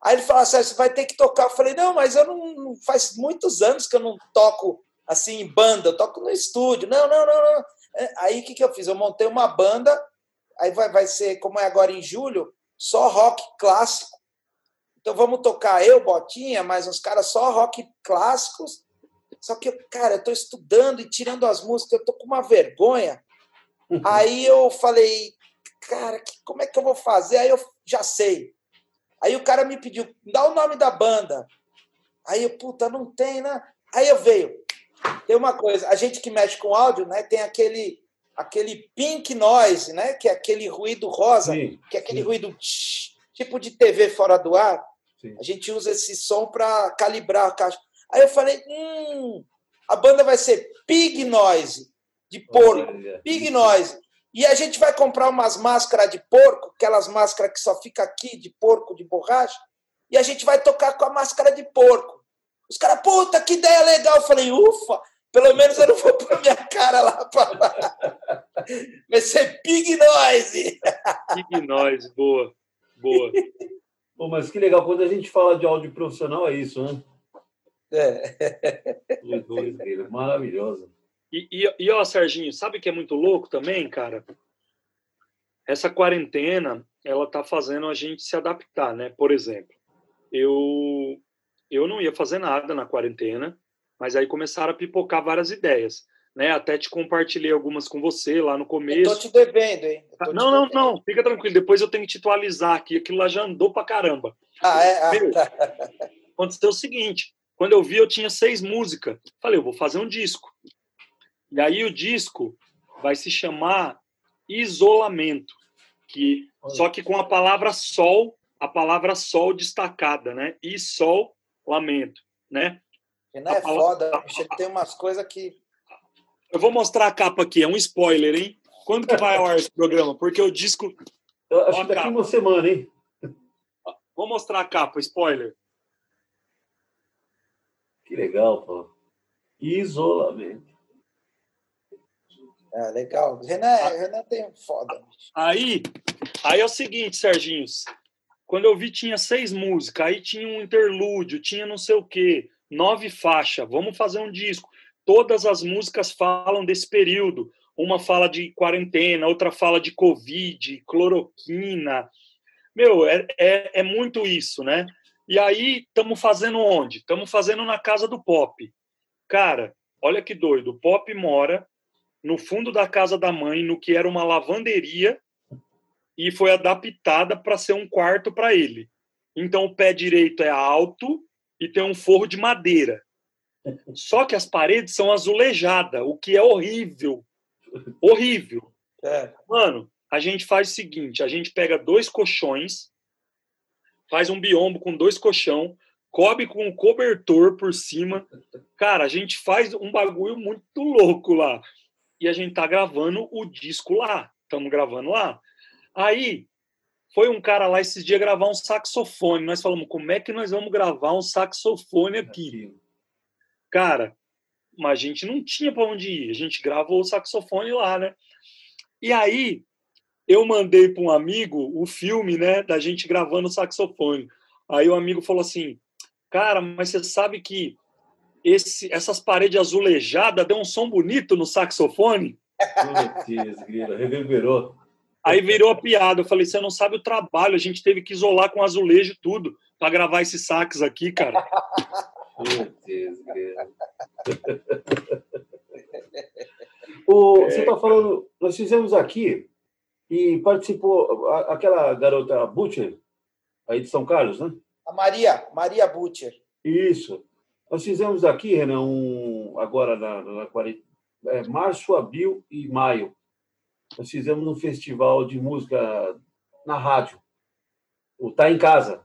Aí ele falou assim, você vai ter que tocar. Eu falei, não, mas eu não. Faz muitos anos que eu não toco assim em banda, eu toco no estúdio. Não, não, não, não. É, aí o que, que eu fiz? Eu montei uma banda, aí vai, vai ser, como é agora em julho, só rock clássico. Então vamos tocar eu, Botinha, mais uns caras só rock clássicos. Só que, cara, eu estou estudando e tirando as músicas, eu estou com uma vergonha. Uhum. Aí eu falei, cara, que, como é que eu vou fazer? Aí eu já sei. Aí o cara me pediu, dá o nome da banda. Aí eu, puta, não tem, né? Aí eu veio. Tem uma coisa, a gente que mexe com áudio, né, tem aquele aquele pink noise, né, que é aquele ruído rosa, sim, que é aquele sim. ruído tch, tipo de TV fora do ar. Sim. A gente usa esse som para calibrar a caixa. Aí eu falei, hum, a banda vai ser Pig Noise, de porco. Pig Noise. E a gente vai comprar umas máscaras de porco, aquelas máscaras que só fica aqui, de porco, de borracha, e a gente vai tocar com a máscara de porco. Os caras, puta, que ideia legal. Eu falei, ufa, pelo menos eu não vou pôr minha cara lá para Vai ser Pig Noise. Pig Noise, boa, boa. Pô, mas que legal, quando a gente fala de áudio profissional, é isso, né? É. Maravilhoso. E, e, e, ó, Serginho, sabe que é muito louco também, cara? Essa quarentena, ela tá fazendo a gente se adaptar, né? Por exemplo, eu eu não ia fazer nada na quarentena, mas aí começaram a pipocar várias ideias, né? Até te compartilhei algumas com você lá no começo. Eu tô te devendo, hein? Não, não, devendo. não, fica tranquilo. Depois eu tenho que te atualizar aqui. Aquilo lá já andou pra caramba. Ah, é? Ah, tá. Aconteceu o seguinte: quando eu vi, eu tinha seis músicas. Falei, eu vou fazer um disco. E aí o disco vai se chamar Isolamento, que só que com a palavra sol, a palavra sol destacada, né? E sol, lamento, né? não é palavra... foda, tem umas coisas que Eu vou mostrar a capa aqui, é um spoiler, hein? Quando que vai ao ar esse programa? Porque o disco Eu acho que daqui uma semana, hein? Vou mostrar a capa, spoiler. Que legal, pô. Isolamento. É, legal. Renan, é, Renan tem foda. Aí, aí é o seguinte, Serginho. Quando eu vi, tinha seis músicas, aí tinha um interlúdio, tinha não sei o quê, nove faixas. Vamos fazer um disco. Todas as músicas falam desse período. Uma fala de quarentena, outra fala de Covid, cloroquina. Meu, é, é, é muito isso, né? E aí, estamos fazendo onde? Estamos fazendo na casa do Pop. Cara, olha que doido. O Pop mora no fundo da casa da mãe, no que era uma lavanderia, e foi adaptada para ser um quarto para ele. Então o pé direito é alto e tem um forro de madeira. Só que as paredes são azulejadas, o que é horrível. Horrível. É. Mano, a gente faz o seguinte: a gente pega dois colchões, faz um biombo com dois colchão, cobre com um cobertor por cima. Cara, a gente faz um bagulho muito louco lá e a gente tá gravando o disco lá. Estamos gravando lá. Aí foi um cara lá esses dias gravar um saxofone. Nós falamos, como é que nós vamos gravar um saxofone aqui? Cara, mas a gente não tinha para onde ir. A gente gravou o saxofone lá, né? E aí eu mandei para um amigo o filme, né, da gente gravando o saxofone. Aí o amigo falou assim: "Cara, mas você sabe que esse, essas paredes azulejadas deu um som bonito no saxofone. Putz, reverberou. Aí virou a piada. Eu falei: você não sabe o trabalho, a gente teve que isolar com azulejo e tudo para gravar esses sax aqui, cara. Putz, o, você está falando, nós fizemos aqui e participou aquela garota Butcher, aí de São Carlos, né? A Maria, Maria Butcher. Isso. Nós fizemos aqui, Renan, um, agora na, na, é, março, abril e maio. Nós fizemos um festival de música na rádio, o Tá em Casa.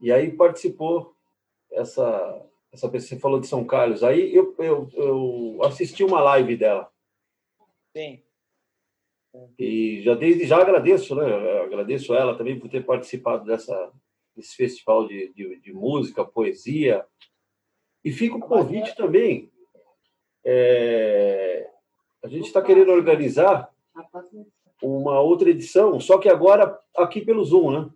E aí participou essa essa pessoa você falou de São Carlos. Aí eu, eu, eu assisti uma live dela. Sim. E já desde já agradeço, né? Eu agradeço ela também por ter participado dessa desse festival de, de, de música, poesia, e fica o convite também. É, a gente está querendo organizar uma outra edição, só que agora aqui pelo Zoom, né?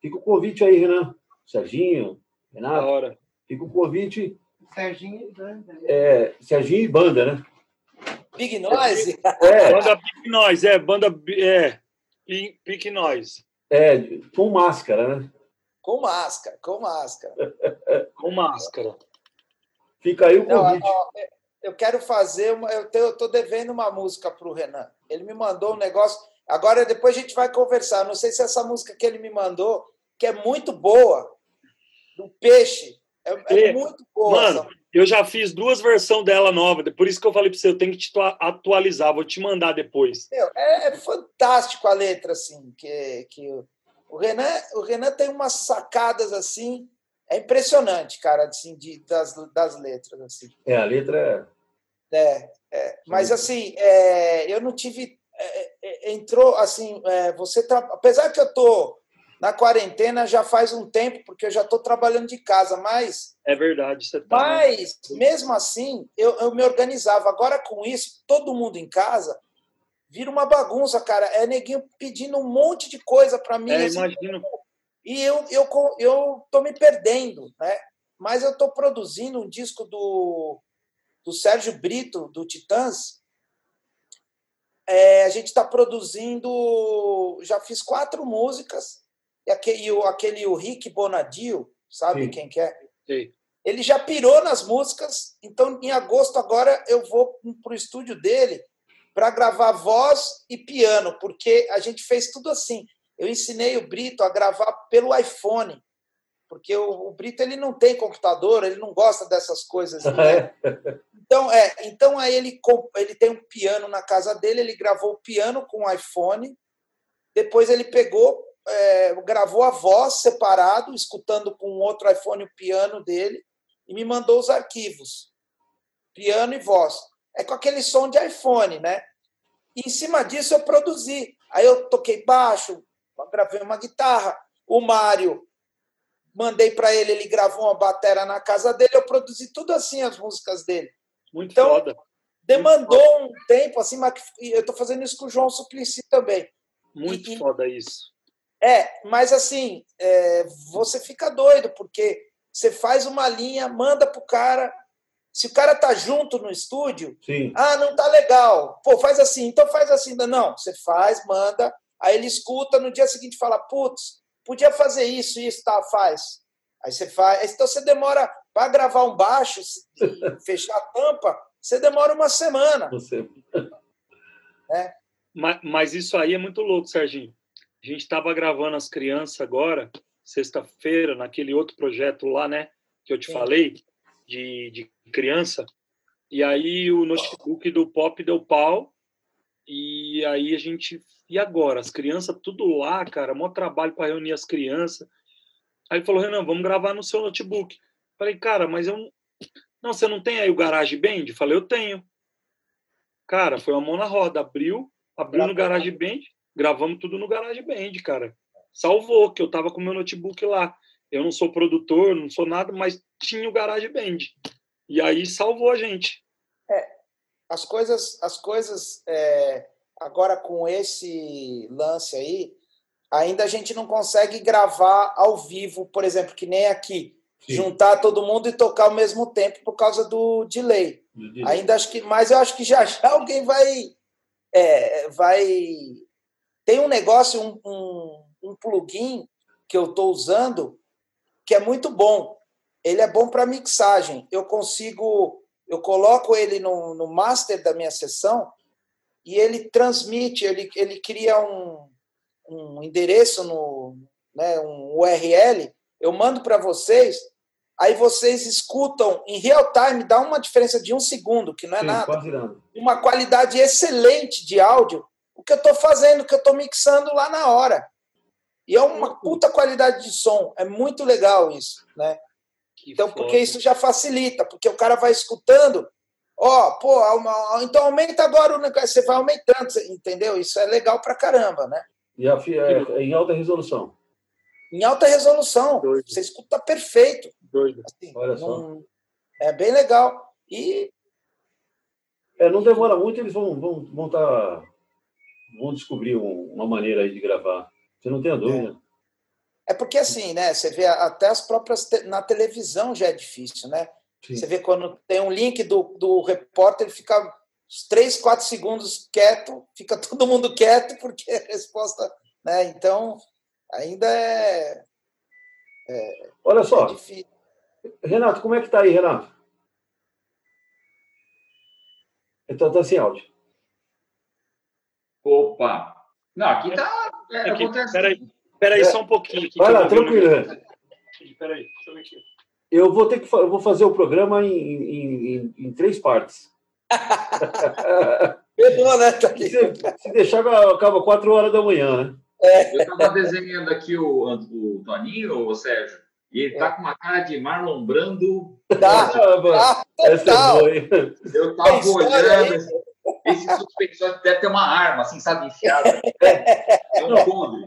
Fica o convite aí, Renan. Serginho, Renato. Fica o convite. Serginho e Banda. É, Serginho e banda, né? Big Noise? É, Banda Pique Nós, é, banda é, Pique Nós, é, com máscara, né? com máscara, com máscara. com máscara. Fica aí o Não, convite. ó, eu quero fazer uma. Eu tenho- eu tô devendo uma música para o Renan. Ele me mandou um negócio. Agora, depois a gente vai conversar. Não sei se essa música que ele me mandou, que é muito boa, do Peixe, é, é É. muito boa. Mano, essa- eu já fiz duas versões dela nova, por isso que eu falei pra você, eu tenho que te tua- atualizar, vou te mandar depois. Meu, é, é fantástico a letra, assim, que, que o- o Renan, o Renan tem umas sacadas assim, é impressionante, cara, assim, de, das, das letras, assim. É, a letra é. É, é, mas assim, é, eu não tive. é, é, entrou assim, é, você tra... apesar que eu tô na quarentena já faz um tempo, porque eu já estou trabalhando de casa, mas, É verdade, você tá. mas mesmo assim eu, eu me organizava. Agora com isso, todo mundo em casa vira uma bagunça, cara. É neguinho pedindo um monte de coisa para mim. É, assim, imagino. e eu, eu, eu tô me perdendo, né? Mas eu tô produzindo um disco do, do Sérgio Brito, do Titãs. É, a gente está produzindo. Já fiz quatro músicas. E aquele, o- aquele o Rick Bonadio, sabe Sim. quem que é? Sei. Ele já pirou nas músicas, então em agosto agora eu vou para o estúdio dele para gravar voz e piano, porque a gente fez tudo assim. Eu ensinei o Brito a gravar pelo iPhone, porque o, o Brito ele não tem computador, ele não gosta dessas coisas. né? Então, é, então aí ele, com- ele tem um piano na casa dele, ele gravou o piano com o iPhone, depois ele pegou, é, gravou a voz separado, escutando com outro iPhone o piano dele, e me mandou os arquivos, piano e voz. É com aquele som de iPhone, né? E em cima disso eu produzi. Aí eu toquei baixo, gravei uma guitarra. O Mário, mandei para ele, ele gravou uma batera na casa dele, eu produzi tudo assim as músicas dele Muito Então, foda. demandou um tempo assim, mas eu estou fazendo isso com o João Suplicy também. Muito e- foda isso. É, mas assim, é, você fica doido, porque você faz uma linha, manda pro cara. Se o cara tá junto no estúdio, Sim. ah, não tá legal. Pô, faz assim, então faz assim. Não, você faz, manda, aí ele escuta, no dia seguinte fala, putz, podia fazer isso, isso, tá, faz. Aí você faz. Então você demora para gravar um baixo e fechar a tampa, você demora uma semana. Você. Mas, mas isso aí é muito louco, Serginho. A gente estava gravando as crianças agora, sexta-feira, naquele outro projeto lá, né? Que eu te Sim. falei, de, de criança. E aí o notebook do Pop deu pau. E aí a gente. E agora? As crianças tudo lá, cara, maior trabalho para reunir as crianças. Aí ele falou, Renan, vamos gravar no seu notebook. Falei, cara, mas eu. não- Não, você não tem aí o GarageBand? Falei, eu tenho. Cara, foi uma mão na roda. Abriu, abriu no GarageBand, gravamos tudo no GarageBand, cara. Salvou, que eu tava com o meu notebook lá. Eu não sou produtor, não sou nada, mas tinha o GarageBand. E aí salvou a gente. as coisas, as coisas é, agora com esse lance aí, ainda a gente não consegue gravar ao vivo, por exemplo, que nem aqui, Sim. juntar todo mundo e tocar ao mesmo tempo por causa do delay. Ainda acho que, mas eu acho que já já alguém vai, é, vai. Tem um negócio, um, um, um plugin que eu estou usando que é muito bom. Ele é bom para mixagem. Eu consigo, eu coloco ele no, no master da minha sessão e ele transmite, ele, ele cria um, um endereço no, né, um URL. Eu mando para vocês, aí vocês escutam em real time, dá uma diferença de um segundo, que não é Sim, nada uma qualidade excelente de áudio, o que eu estou fazendo, o que eu estou mixando lá na hora. E é uma puta qualidade de som. É muito legal isso, né? Que Então, foda. porque isso já facilita, porque o cara vai escutando, ó, pô, auma- então aumenta agora o negócio, você vai aumentando, entendeu? Isso é legal pra caramba, né? E a, fi- é, é em alta resolução. Em alta resolução, Doido. você escuta perfeito. Doido. assim, Olha só. É bem legal. E É, não demora muito, eles vão, vão, vão, tá, vão descobrir um- uma maneira aí de gravar. Você não tem a dúvida. É porque assim, né? Você vê até as próprias te... na televisão já é difícil, né? Sim. Você vê quando tem um link do, do repórter, ele fica uns 3, 4 segundos quieto, fica todo mundo quieto, porque a resposta. Né? Então, ainda é. é Olha só. É Renato, como é que tá aí, Renato? Então tá sem áudio. Opa! Não, aqui tá. É, aqui, acontece. Peraí, peraí é. só um pouquinho. Aqui, Vai lá, tranquilo. Peraí, deixa eu ver aqui. Eu vou ter que eu vou fazer o programa em, em, em, em três partes. Perdão, né? Tá se, se, deixar, acaba quatro horas da manhã, né? É. Eu estava desenhando aqui o, o Toninho, o Sérgio, e ele tá com uma cara de Marlon Brando. Tá, tá, Essa é boa, hein? Eu estava olhando. Esse suspensório deve ter uma arma, assim, sabe, enfiada. É um podre.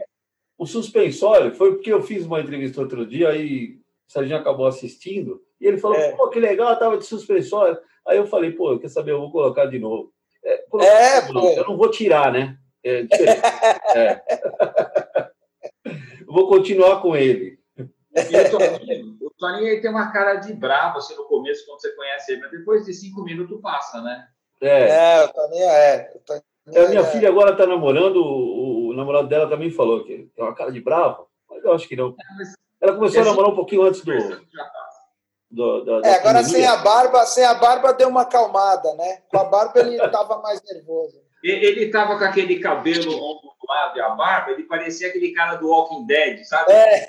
O suspensório foi porque eu fiz uma entrevista outro dia, aí o Serginho acabou assistindo, e ele falou, é. pô, que legal, tava de suspensório. Aí eu falei, pô, quer saber, eu vou colocar de novo. É, é pô. Eu não vou tirar, né? É diferente. é. vou continuar com ele. E o Toninho, o Toninho tem uma cara de bravo assim, no começo, quando você conhece ele, mas depois de cinco minutos passa, né? É, é o Toninho é. O Toninho é a minha é. filha agora está namorando, o, o, namorado dela também falou que tem uma cara de bravo, mas eu acho que não. É, Ela começou a namorar um pouquinho antes do. do, do é, agora sem a barba, sem a barba deu uma acalmada, né? Com a barba ele estava mais nervoso. Ele estava com aquele cabelo ondulado e a barba, ele parecia aquele cara do Walking Dead, sabe? É.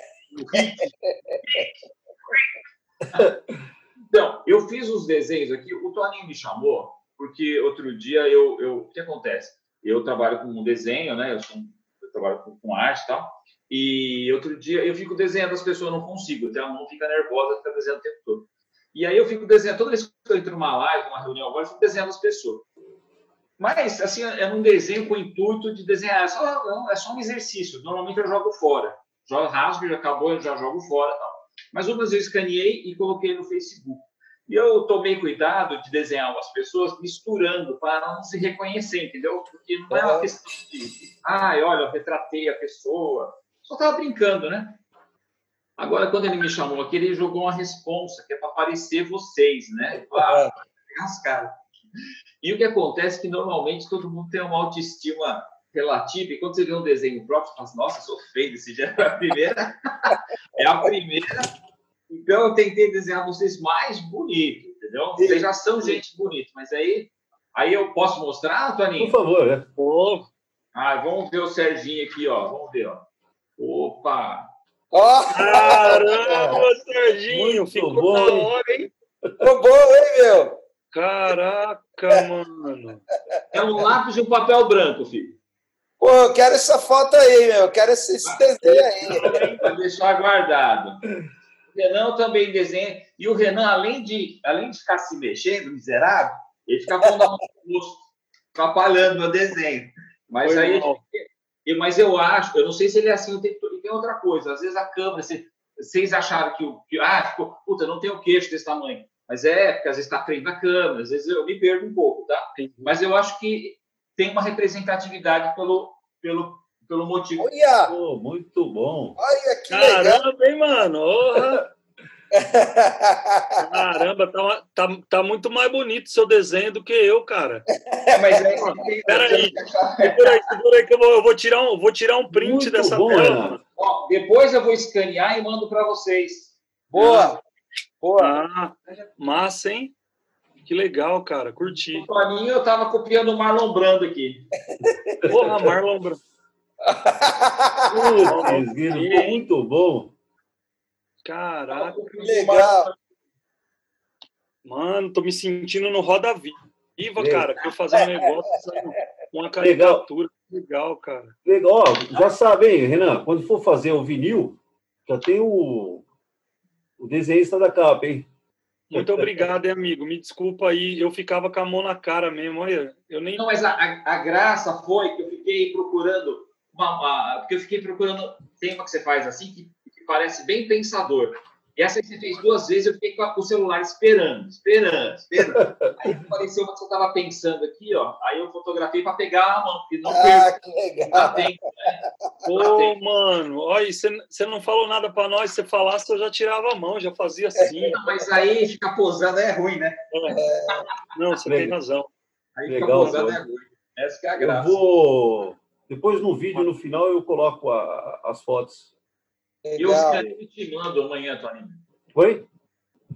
Então, eu fiz os desenhos aqui. O Toninho me chamou porque outro dia eu, eu o que acontece? Eu trabalho com desenho, né? Eu, sou, eu trabalho com, com, arte e tal. E outro dia eu fico desenhando as pessoas, não consigo. Até a mão fica nervosa, fica desenhando o tempo todo. E aí eu fico desenhando, toda vez que eu entro numa live, numa reunião agora, eu fico desenhando as pessoas. Mas, assim, é um desenho com o intuito de desenhar. É só, é só um exercício. Normalmente eu jogo fora. Jogo rasgo, já acabou, eu já jogo fora tal. Mas uma vez eu escaneei e coloquei no Facebook. E eu tomei cuidado de desenhar umas pessoas misturando para não se reconhecer, entendeu? Porque não é uma questão de, ai, olha, eu retratei a pessoa. Só estava brincando, né? Agora, quando ele me chamou aqui, ele jogou uma responsa, que é para aparecer vocês, né? Ah, as caras. E o que acontece é que normalmente todo mundo tem uma autoestima relativa, e quando você vê um desenho próprio, você fala, assim, nossa, sou feio desse jeito. É a primeira, é a primeira então, eu tentei desenhar vocês mais bonitos, entendeu? Vocês já são gente bonita, mas aí, aí eu posso mostrar, Toninho? Por favor, né? Oh. Ah, vamos ver o Serginho aqui, ó. Vamos ver, ó. Opa! Oh! Caramba, Serginho! Muito ficou bom, da hora, hein? Ficou bom, hein, meu? Caraca, mano! É um lápis e um papel branco, filho. Pô, eu quero essa foto aí, meu. Eu quero esse, esse desenho aí. Vai deixar guardado. Renan também desenha. E o Renan, além de, além de ficar se mexendo, miserável, ele fica pondo a mão no atrapalhando meu desenho. Mas Foi aí. Eu, mas eu acho, eu não sei se ele é assim, tem, tem outra coisa. Às vezes a câmera, se, vocês acharam que o. Que, ah, ficou, puta, não tem o queixo desse tamanho. Mas é, porque às vezes está frente da câmera, às vezes eu me perco um pouco, tá? Mas eu acho que tem uma representatividade pelo, pelo, pelo motivo. Olha! Oh, muito bom. Olha que Caramba, legal. hein, mano? Caramba, tá, tá, tá, muito mais bonito seu desenho do que eu, cara. É, mas é, Peraí, segura aí, segura aí que eu vou, eu vou, tirar, um, vou tirar um print muito dessa bom, tela. Ó, depois eu vou escanear e mando para vocês. Boa! Boa! Ah, massa, hein? Que legal, cara, curti. Para mim, eu tava copiando o Marlon Brando aqui. Porra, Marlon Brando. Putz, muito bom. Caraca. Que legal. Mano, tô me sentindo no Roda Viva, cara. Que eu fazer um negócio com uma caricatura. Legal, cara. Legal. Já sabe, hein, Renan? Quando for fazer o vinil, já tem o, o desenhista da capa, hein? Muito obrigado, hein, amigo. Me desculpa aí, eu ficava com a mão na cara mesmo. Olha, eu nem. Não, mas a, a graça foi que eu fiquei procurando uma, uma, porque eu fiquei procurando. Tem uma que você faz assim que, que parece bem pensador. E essa que você fez duas vezes, eu fiquei com o celular esperando, esperando, esperando. Aí apareceu uma que você estava pensando aqui, ó. Aí eu fotografei para pegar a mão, porque não Ah, que legal. Tá tempo, né? Ô, mano, olha, você, você não falou nada para nós, se você falasse, eu já tirava a mão, já fazia assim. Não, Mas aí ficar posando é ruim, né? Não, você tem razão. Aí ficar Legal, posando pô. é ruim. Essa que é a Eu graça. vou. Depois no vídeo, no final, eu coloco a- as fotos. Eu Legal. escaneio e te mando amanhã, Toninho. Foi?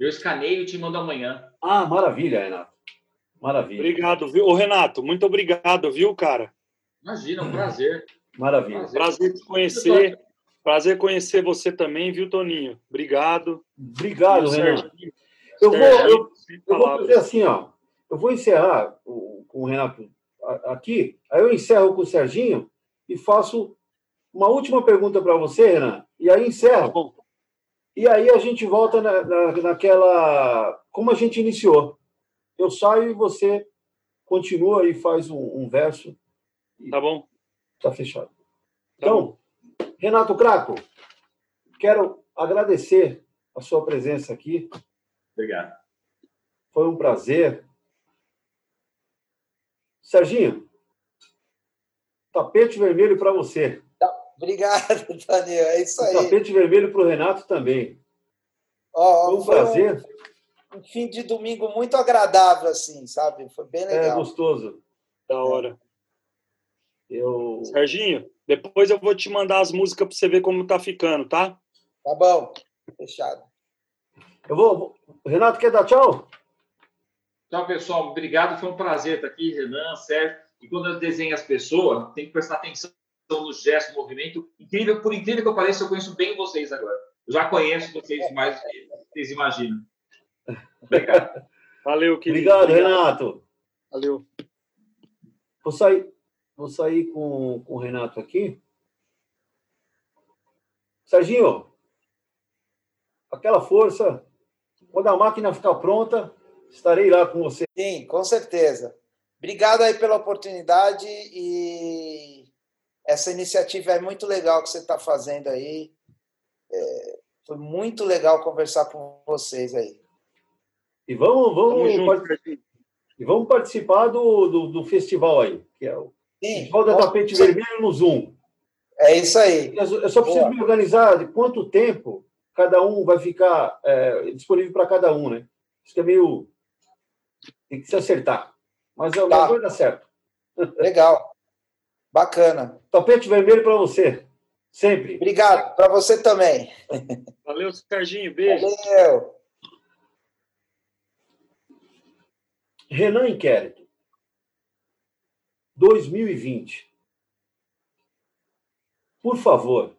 Eu escaneio e te mando amanhã. Ah, maravilha, Renato. Maravilha. Obrigado, viu? Ô, Renato, muito obrigado, viu, cara? Imagina, um prazer. Maravilha. Prazer te conhecer. Prazer conhecer você também, viu, Toninho? Obrigado. Obrigado, Renato. Eu vou, eu, eu vou fazer assim, ó. Eu vou encerrar com o Renato aqui, aí eu encerro com o Serginho e faço uma última pergunta para você, Renan, e aí Tá encerro. bom. E aí a gente volta na, na- naquela. Como a gente iniciou. Eu saio e você continua e faz um, um verso. Tá bom? Tá fechado. Tá Então, Renato Craco, quero agradecer a sua presença aqui. Obrigado. Foi um prazer. Serginho, tapete vermelho para você. Obrigado, Daniel. É isso aí. tapete vermelho para o Renato também. Ó, Foi um foi prazer. um, um fim de domingo muito agradável, assim, sabe? Foi bem É legal. gostoso. Da hora. Eu... Serginho, depois eu vou te mandar as músicas para você ver como tá ficando, tá? Tá bom. Fechado. eu vou. vou- Renato, quer dar tchau? Então, pessoal, obrigado. Foi um prazer estar aqui, Renan, Sérgio. E quando eu desenho as pessoas, tem que prestar atenção nos gestos, no movimento. Incrível, por incrível que eu pareça, eu conheço bem vocês agora. Eu já conheço vocês mais do que vocês imaginam. Obrigado. Valeu, querido. Obrigado, Renato. Valeu. Vou sair, vou sair com, com o Renato aqui. Serginho, aquela força. Quando a máquina ficar pronta, estarei lá com você. Sim, com certeza. Obrigado aí pela oportunidade e essa iniciativa é muito legal que você está fazendo aí. É, foi muito legal conversar com vocês aí. E vamos, vamos, junto, part- Serginho. e vamos participar do, do, do festival aí, que é o Sim, Festival da Tapete Vermelho no Zoom. é isso aí. Eu só- eu só preciso Boa. me organizar de quanto tempo cada um vai ficar é, disponível para cada um, né? Isso que é meio. Tem que se acertar. Mas é Tá. vai dar certo. Legal. Bacana. Tapete vermelho para você. Sempre. Obrigado. Para você também. Valeu, Serginho. Beijo. Valeu. Renan Inquérito. 2020. Por favor.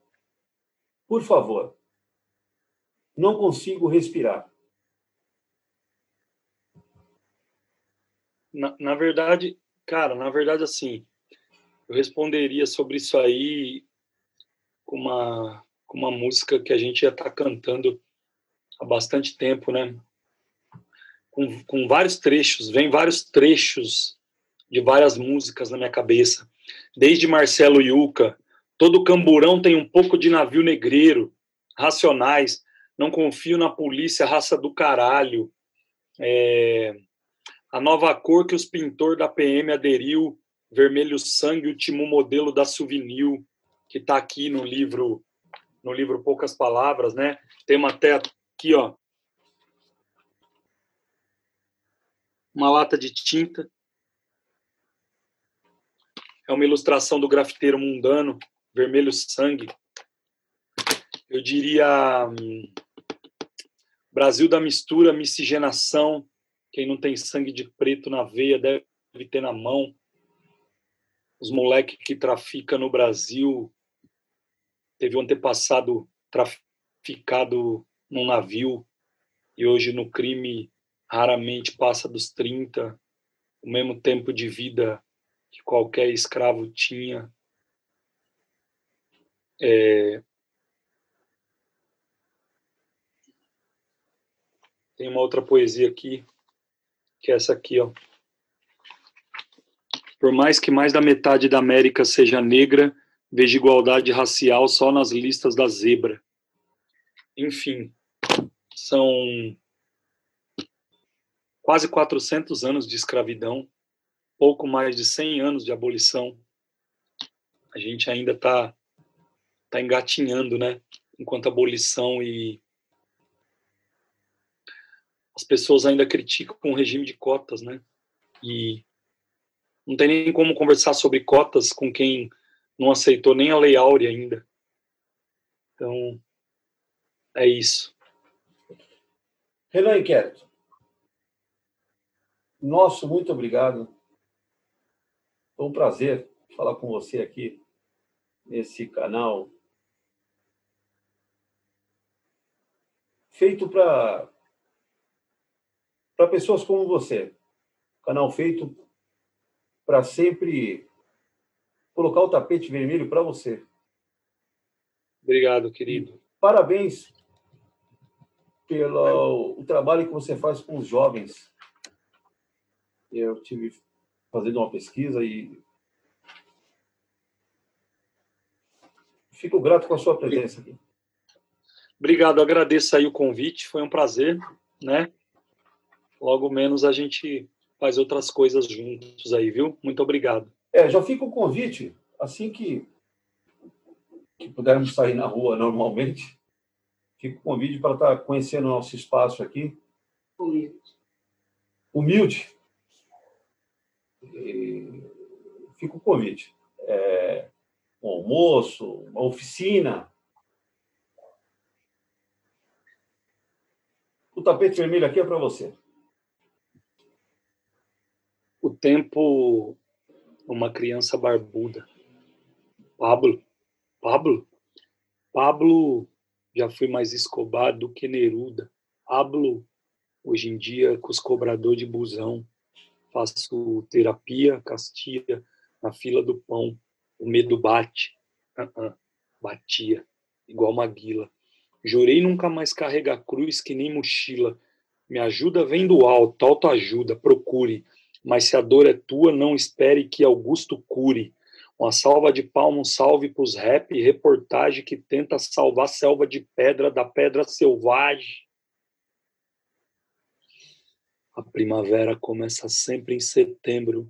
Por favor. Não consigo respirar. Na, na verdade, cara, na verdade, assim, eu responderia sobre isso aí com uma, com uma música que a gente já está cantando há bastante tempo, né? Com, com vários trechos, vem vários trechos de várias músicas na minha cabeça, desde Marcelo Yuca, todo camburão tem um pouco de navio negreiro, racionais, não confio na polícia, raça do caralho, é, a nova cor que os pintor da PM aderiu, vermelho sangue, último modelo da Souvenir, que está aqui no livro, no livro Poucas Palavras, né? Tem uma até aqui, ó, uma lata de tinta. É uma ilustração do grafiteiro mundano, vermelho sangue. Eu diria hum, Brasil da mistura, miscigenação, quem não tem sangue de preto na veia deve ter na mão. Os moleques que traficam no Brasil. Teve um antepassado traficado num navio e hoje no crime raramente passa dos 30, o mesmo tempo de vida que qualquer escravo tinha. É... Tem uma outra poesia aqui que é essa aqui, ó. Por mais que mais da metade da América seja negra, vejo igualdade racial só nas listas da zebra. Enfim, São quase 400 anos de escravidão, pouco mais de 100 anos de abolição. A gente ainda está tá engatinhando, né? Enquanto abolição e as pessoas ainda criticam o regime de cotas, né? E não tem nem como conversar sobre cotas com quem não aceitou nem a Lei Áurea ainda. Então, é isso. Renan Inquérito. Nosso muito obrigado. Foi um prazer falar com você aqui nesse canal feito para para pessoas como você. Canal feito para sempre colocar o tapete vermelho para você. Obrigado, querido. Parabéns pelo o trabalho que você faz com os jovens. Eu tive fazendo uma pesquisa e fico grato com a sua presença aqui. Obrigado, agradeço aí o convite, foi um prazer, né? Logo menos a gente faz outras coisas juntos aí, viu? Muito obrigado. É, já fica o convite, assim que, que pudermos sair na rua normalmente, fica o convite para estar conhecendo o nosso espaço aqui. Humilde. Humilde. E fica o convite. É, um almoço, uma oficina. O tapete vermelho aqui é para você o tempo uma criança barbuda. Pablo, Pablo, Pablo já foi mais escobado do que Neruda. Pablo, hoje em dia, com os cobradores de busão, faço terapia, castia na fila do pão. O medo bate. Uh -uh. Batia, igual uma guila. Jurei nunca mais carregar cruz que nem mochila. Me ajuda vem do alto, autoajuda, procure mas se a dor é tua, não espere que Augusto cure. Uma salva de palmas, um salve para os rap reportagem que tenta salvar a selva de pedra da pedra selvagem. A primavera começa sempre em setembro,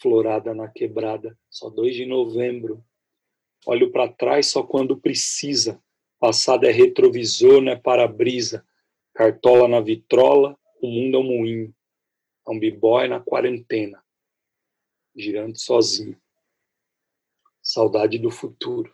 florada na quebrada, só 2 de novembro. Olho para trás só quando precisa. Passado é retrovisor, não é para-brisa. Cartola na vitrola, o mundo é um moinho um b-boy na quarentena, girando sozinho. Saudade do futuro.